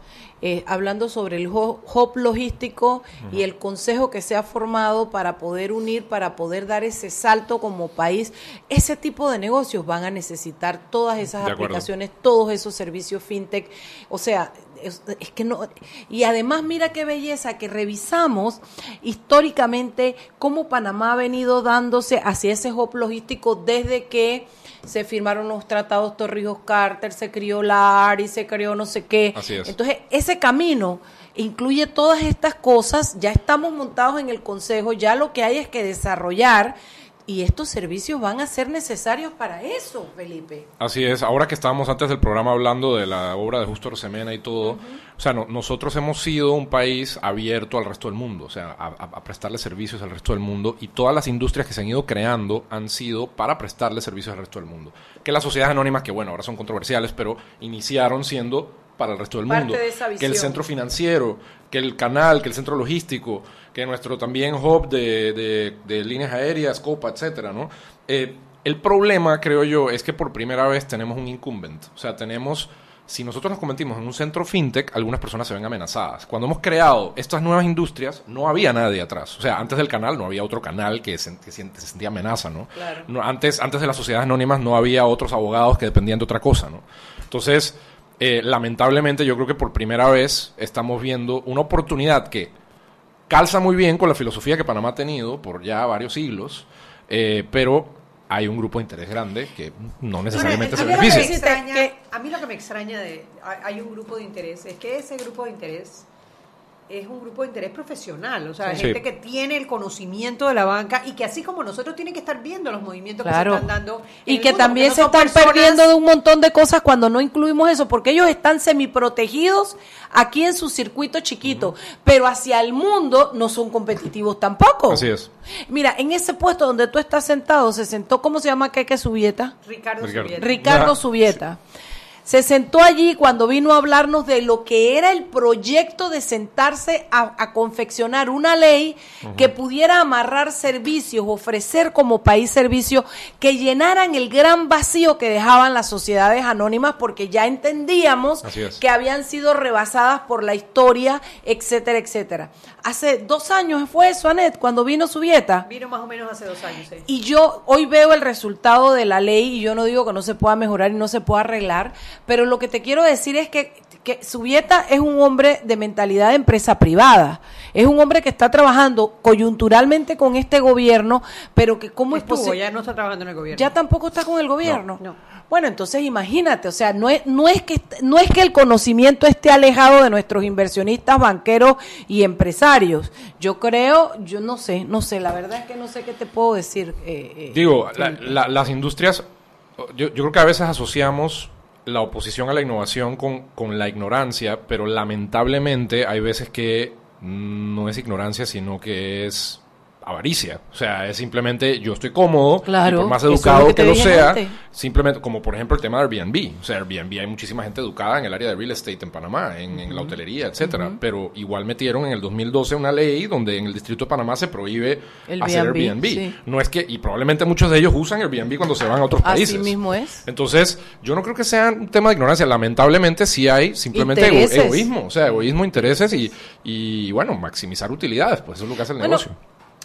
eh, hablando sobre el hub logístico y el consejo que se ha formado para poder unir, para poder dar ese salto como país. Ese tipo de negocios van a necesitar todas esas aplicaciones, todos esos servicios fintech. O sea, es, es que no. Y además, mira qué belleza que revisamos históricamente cómo Panamá ha venido dándose hacia ese hub logístico desde que se firmaron los tratados Torrijos Carter, se crió la ARI, se creó no sé qué. Así es. Entonces, ese camino incluye todas estas cosas, ya estamos montados en el Consejo, ya lo que hay es que desarrollar y estos servicios van a ser necesarios para eso, Felipe. Así es, ahora que estábamos antes del programa hablando de la obra de Justo Rosemena y todo, o sea, no- nosotros hemos sido un país abierto al resto del mundo, o sea, a, prestarle servicios al resto del mundo y todas las industrias que se han ido creando han sido para prestarle servicios al resto del mundo. Que las sociedades anónimas, que bueno, ahora son controversiales, pero iniciaron siendo para el resto del Parte mundo. de esa Que el centro financiero, que el canal, que el centro logístico, que nuestro también hub de, de- de líneas aéreas, Copa, etcétera, ¿no? Eh, el problema, creo yo, es que por primera vez tenemos un incumbent. O sea, tenemos, si nosotros nos convertimos en un centro fintech, algunas personas se ven amenazadas. Cuando hemos creado estas nuevas industrias, no había nadie atrás. O sea, antes del canal no había otro canal que se, que se- se sentía amenaza, ¿no? Claro. No, antes, antes de las sociedades anónimas no había otros abogados que dependían de otra cosa, ¿no? Entonces, eh, lamentablemente yo creo que por primera vez estamos viendo una oportunidad que calza muy bien con la filosofía que Panamá ha tenido por ya varios siglos, eh, pero hay un grupo de interés grande que no necesariamente a, se beneficia. a mí lo que me extraña de hay un grupo de interés es que ese grupo de interés es un grupo de interés profesional, o sea, Sí. gente que tiene el conocimiento de la banca y que así como nosotros tienen que estar viendo los movimientos Claro. que se están dando Y que mundo, también se están personas- perdiendo de un montón de cosas cuando no incluimos eso, porque ellos están semiprotegidos aquí en su circuito chiquito, pero hacia el mundo no son competitivos tampoco. Así es. Mira, en ese puesto donde tú estás sentado, se sentó, ¿cómo se llama Keke Subieta? Ricardo, Ricardo. Subieta. Ricardo Subieta. Se sentó allí cuando vino a hablarnos de lo que era el proyecto de sentarse a, a confeccionar una ley que pudiera amarrar servicios, ofrecer como país servicios que llenaran el gran vacío que dejaban las sociedades anónimas porque ya entendíamos es. que habían sido rebasadas por la historia, etcétera, etcétera. Hace dos años fue eso, Anet, cuando vino Subieta. Vino más o menos hace dos años, sí. Y yo hoy veo el resultado de la ley y yo no digo que no se pueda mejorar y no se pueda arreglar, pero lo que te quiero decir es que, que Subieta es un hombre de mentalidad de empresa privada. Es un hombre que está trabajando coyunturalmente con este gobierno, pero que cómo es Estuvo, posible... ya no está trabajando en el gobierno. Ya tampoco está con el gobierno. No. Bueno, entonces imagínate, o sea, no es, no es que no es que el conocimiento esté alejado de nuestros inversionistas, banqueros y empresarios. Yo creo, yo no sé, no sé, la verdad es que no sé qué te puedo decir. eh, eh, Digo, la- la- las industrias, yo, yo creo que a veces asociamos la oposición a la innovación con, con la ignorancia, pero lamentablemente hay veces que no es ignorancia, sino que es avaricia. O sea, es simplemente yo estoy cómodo Claro, y por más es educado que lo sea, antes. simplemente como por ejemplo el tema de Airbnb. O sea, Airbnb hay muchísima gente educada en el área de real estate en Panamá, en, en la hotelería, etcétera, pero igual metieron en el 2012 una ley donde en el distrito de Panamá se prohíbe El hacer Airbnb, Airbnb. sí. No es que y probablemente muchos de ellos usan Airbnb cuando se van a otros Así países. mismo es. Entonces, yo no creo que sea un tema de ignorancia. Lamentablemente sí hay simplemente ego- egoísmo. O sea, egoísmo, intereses y, y, bueno, maximizar utilidades. Pues eso es lo que hace el Bueno, negocio.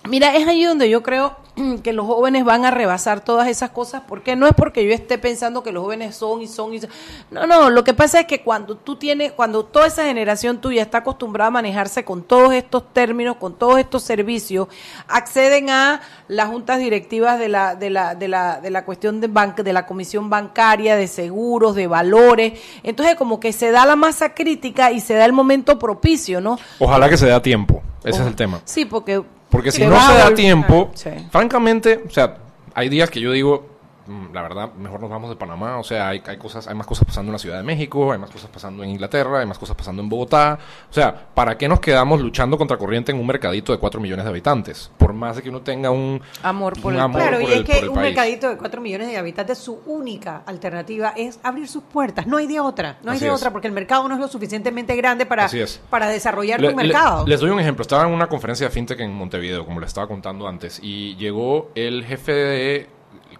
Mira, es ahí donde yo creo que los jóvenes van a rebasar todas esas cosas, porque no es porque yo esté pensando que los jóvenes son y son y son. No, no, lo que pasa es que cuando tú tienes, cuando toda esa generación tuya está acostumbrada a manejarse con todos estos términos, con todos estos servicios, acceden a las juntas directivas de la, de la, de la, de la cuestión de, ban- de la comisión bancaria, de seguros, de valores. Entonces, como que se da la masa crítica y se da el momento propicio, ¿no? Ojalá que se dé a tiempo. Ese es el tema. Sí, porque Porque si no se da tiempo, Sí. francamente, o sea, hay días que yo digo, la verdad, mejor nos vamos de Panamá, o sea, hay, hay cosas, hay más cosas pasando en la Ciudad de México, hay más cosas pasando en Inglaterra, hay más cosas pasando en Bogotá, o sea, ¿para qué nos quedamos luchando contra corriente en un mercadito de 4 millones de habitantes? Por más de que uno tenga un Amor por un el amor Claro, por y el- es que un país. mercadito de 4 millones de habitantes, su única alternativa es abrir sus puertas. No hay de otra, no hay Así de es. otra, porque el mercado no es lo suficientemente grande para, para desarrollar le- mercado. les doy un ejemplo. Estaba en una conferencia de fintech en Montevideo, como les estaba contando antes, y llegó el jefe de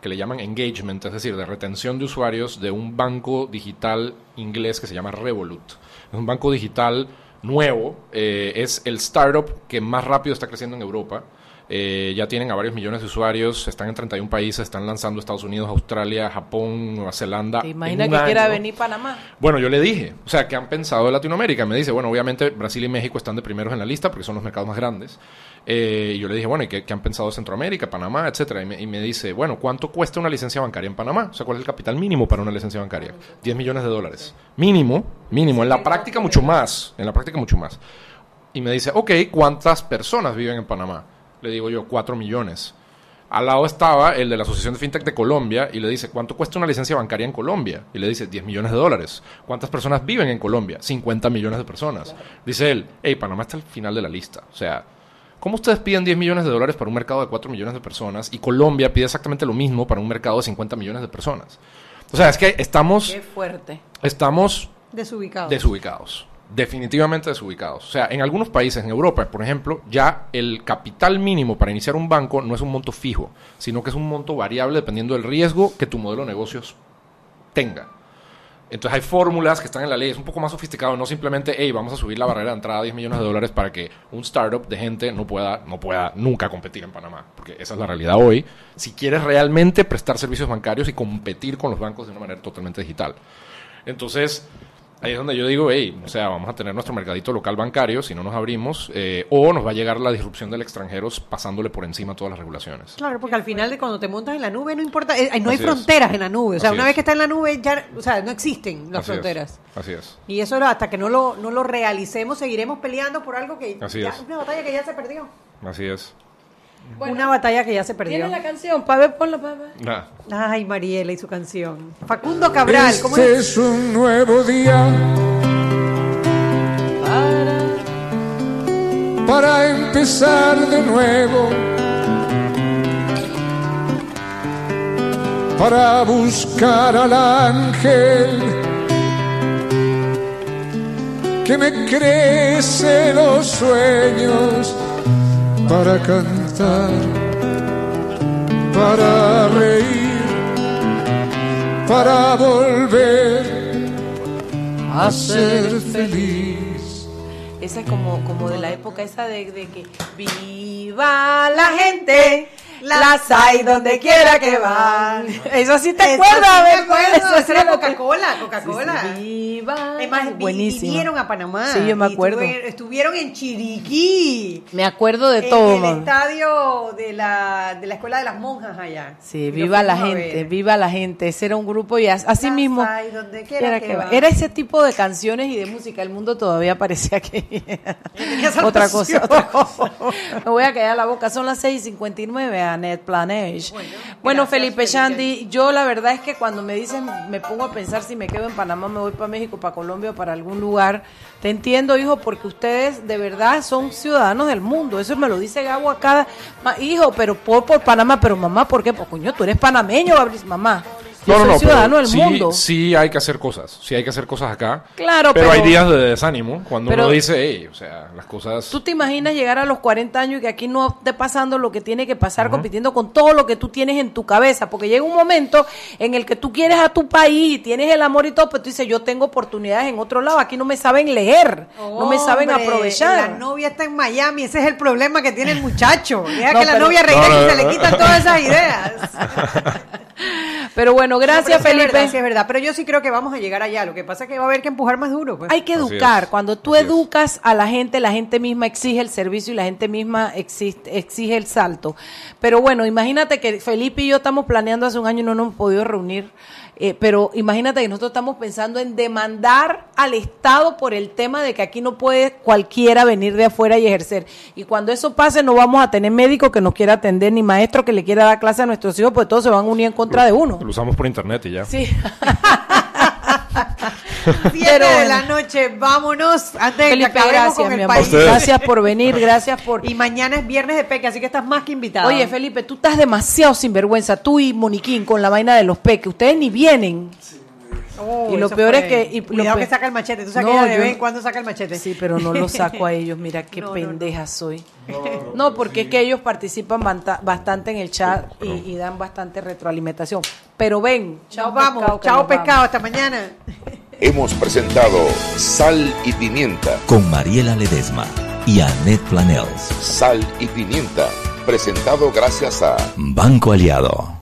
que le llaman engagement, es decir, de retención de usuarios de un banco digital inglés que se llama Revolut. Es un banco digital nuevo, eh, es el startup que más rápido está creciendo en Europa. Eh, ya tienen a varios millones de usuarios, están en 31 países, están lanzando Estados Unidos, Australia, Japón, Nueva Zelanda. ¿Te imaginas que quiera venir Panamá? Bueno, yo le dije, o sea, ¿qué han pensado de Latinoamérica? Me dice, bueno, obviamente Brasil y México están de primeros en la lista porque son los mercados más grandes. Eh, y yo le dije, bueno, ¿y qué, qué han pensado de Centroamérica, Panamá, etcétera? Y me, y me dice, bueno, ¿cuánto cuesta una licencia bancaria en Panamá? O sea, ¿cuál es el capital mínimo para una licencia bancaria? 10 millones de dólares. Mínimo, mínimo. En la práctica mucho más. En la práctica mucho más. Y me dice, ok, ¿cuántas personas viven en Panamá? Le digo yo, 4 millones. Al lado estaba el de la Asociación de FinTech de Colombia y le dice, ¿cuánto cuesta una licencia bancaria en Colombia? Y le dice, 10 millones de dólares. ¿Cuántas personas viven en Colombia? 50 millones de personas. Dice él, hey, Panamá está al final de la lista. O sea, ¿cómo ustedes piden 10 millones de dólares para un mercado de 4 millones de personas y Colombia pide exactamente lo mismo para un mercado de 50 millones de personas? O sea, es que estamos, Qué fuerte. estamos Desubicado. Desubicados. Definitivamente desubicados. O sea, en algunos países, en Europa, por ejemplo, ya el capital mínimo para iniciar un banco no es un monto fijo, sino que es un monto variable dependiendo del riesgo que tu modelo de negocios tenga. Entonces hay fórmulas que están en la ley, es un poco más sofisticado, no simplemente, hey, vamos a subir la barrera de entrada a 10 millones de dólares para que un startup de gente no pueda, no pueda nunca competir en Panamá, porque esa es la realidad hoy. Si quieres realmente prestar servicios bancarios y competir con los bancos de una manera totalmente digital. Entonces, ahí es donde yo digo, hey, o sea, vamos a tener nuestro mercadito local bancario si no nos abrimos, eh, o nos va a llegar la disrupción del extranjero pasándole por encima todas las regulaciones. Claro, porque al final de cuando te montas en la nube no importa, eh, no hay Así es. fronteras en la nube. O sea, Así una es. vez que está en la nube ya, o sea, no existen las Así es. fronteras. Así es. Y eso hasta que no lo, no lo realicemos seguiremos peleando por algo que Así ya- es. una batalla que ya se perdió. Así es. Una batalla que ya se perdió. ¿Tienes la canción? Pa' ver, ponla, pa' ver. Nah. Ay, Mariela y su canción. Facundo Cabral, ¿cómo Este es? es un nuevo día para empezar de nuevo, para buscar al ángel que me crece los sueños, para cantar, para reír, para volver a ser feliz. Esa es como, como de la época esa de, de que viva la gente, las hay donde quiera que van. Eso sí te acuerdas, sí Eso sí era Coca-Cola, Coca-Cola. Viva. Además, Buenísimo. vinieron a Panamá. Sí, yo me acuerdo. estuvieron en Chiriquí. Me acuerdo de en todo, el man. estadio de la, de la Escuela de las Monjas allá. Sí, viva la gente, viva la gente. Ese era un grupo y as- así mismo. Ay, donde quiera Era, que que va. va. Era ese tipo de canciones y de música. El mundo todavía parecía que otra cosa, otra cosa. Me voy a callar la boca. Son las 6:59 a Net Planage. Bueno, Felipe Shandy, yo la verdad es que cuando me dicen, me pongo a pensar si me quedo en Panamá, me voy para México, para Colombia o para algún lugar. Te entiendo, hijo, porque ustedes de verdad son ciudadanos del mundo. Eso me lo dice Gabo a cada hijo, pero por, por Panamá, pero mamá, ¿por qué? Pues coño, tú eres panameño, Gabriel, mamá. Yo soy ciudadano pero del sí, mundo. Sí hay que hacer cosas, sí hay que hacer cosas acá. Claro, pero, hay pero- días de desánimo cuando pero- uno dice, hey, o sea, las cosas... ¿Tú te imaginas llegar a los 40 años y que aquí no esté pasando lo que tiene que pasar, compitiendo con todo lo que tú tienes en tu cabeza? Porque llega un momento en el que tú quieres a tu país y tienes el amor y todo, pero tú dices, yo tengo oportunidades en otro lado, aquí no me saben leer, no me saben Hombre, aprovechar. La novia está en Miami, ese es el problema que tiene el muchacho. Deja No, que la pero- novia regrese No, no, y se le no. quitan todas esas ideas. Pero bueno, gracias No, pero sí es Felipe. verdad, sí es verdad, pero yo sí creo que vamos a llegar allá. Lo que pasa es que va a haber que empujar más duro. pues. Hay que educar. Cuando tú educas a la gente, la gente misma exige el servicio y la gente misma existe- exige el salto. Pero bueno, imagínate que Felipe y yo estamos planeando hace un año y no nos hemos podido reunir. Eh, pero imagínate que nosotros estamos pensando en demandar al Estado por el tema de que aquí no puede cualquiera venir de afuera y ejercer. Y cuando eso pase, no vamos a tener médico que nos quiera atender, ni maestro que le quiera dar clase a nuestros hijos, porque todos se van a unir en contra de uno. Lo usamos por internet y ya. Sí. Siete Pero de la noche, vámonos antes de que Felipe, acabemos gracias, con mi el amor. país. Gracias por venir, gracias por... Y mañana es viernes de peque, así que estás más que invitado. Oye, Felipe, tú estás demasiado sinvergüenza, tú y Moniquín, con la vaina de los peques. Ustedes ni vienen. Oh, y lo peor fue- es que... Y lo Cuidado que saca el machete. Tú sabes No, que ella de vez en cuando saca el machete. Sí, pero no lo saco a ellos. Mira qué No, no, pendeja soy. No, porque es que ellos participan bastante en el chat y, y dan bastante retroalimentación. Pero ven, chao vamos. pescado, Chao vamos. pescado. Hasta mañana. Hemos presentado Sal y Pimienta. Con Mariela Ledesma y Annette Planels. Sal y Pimienta. Presentado gracias a Banco Aliado.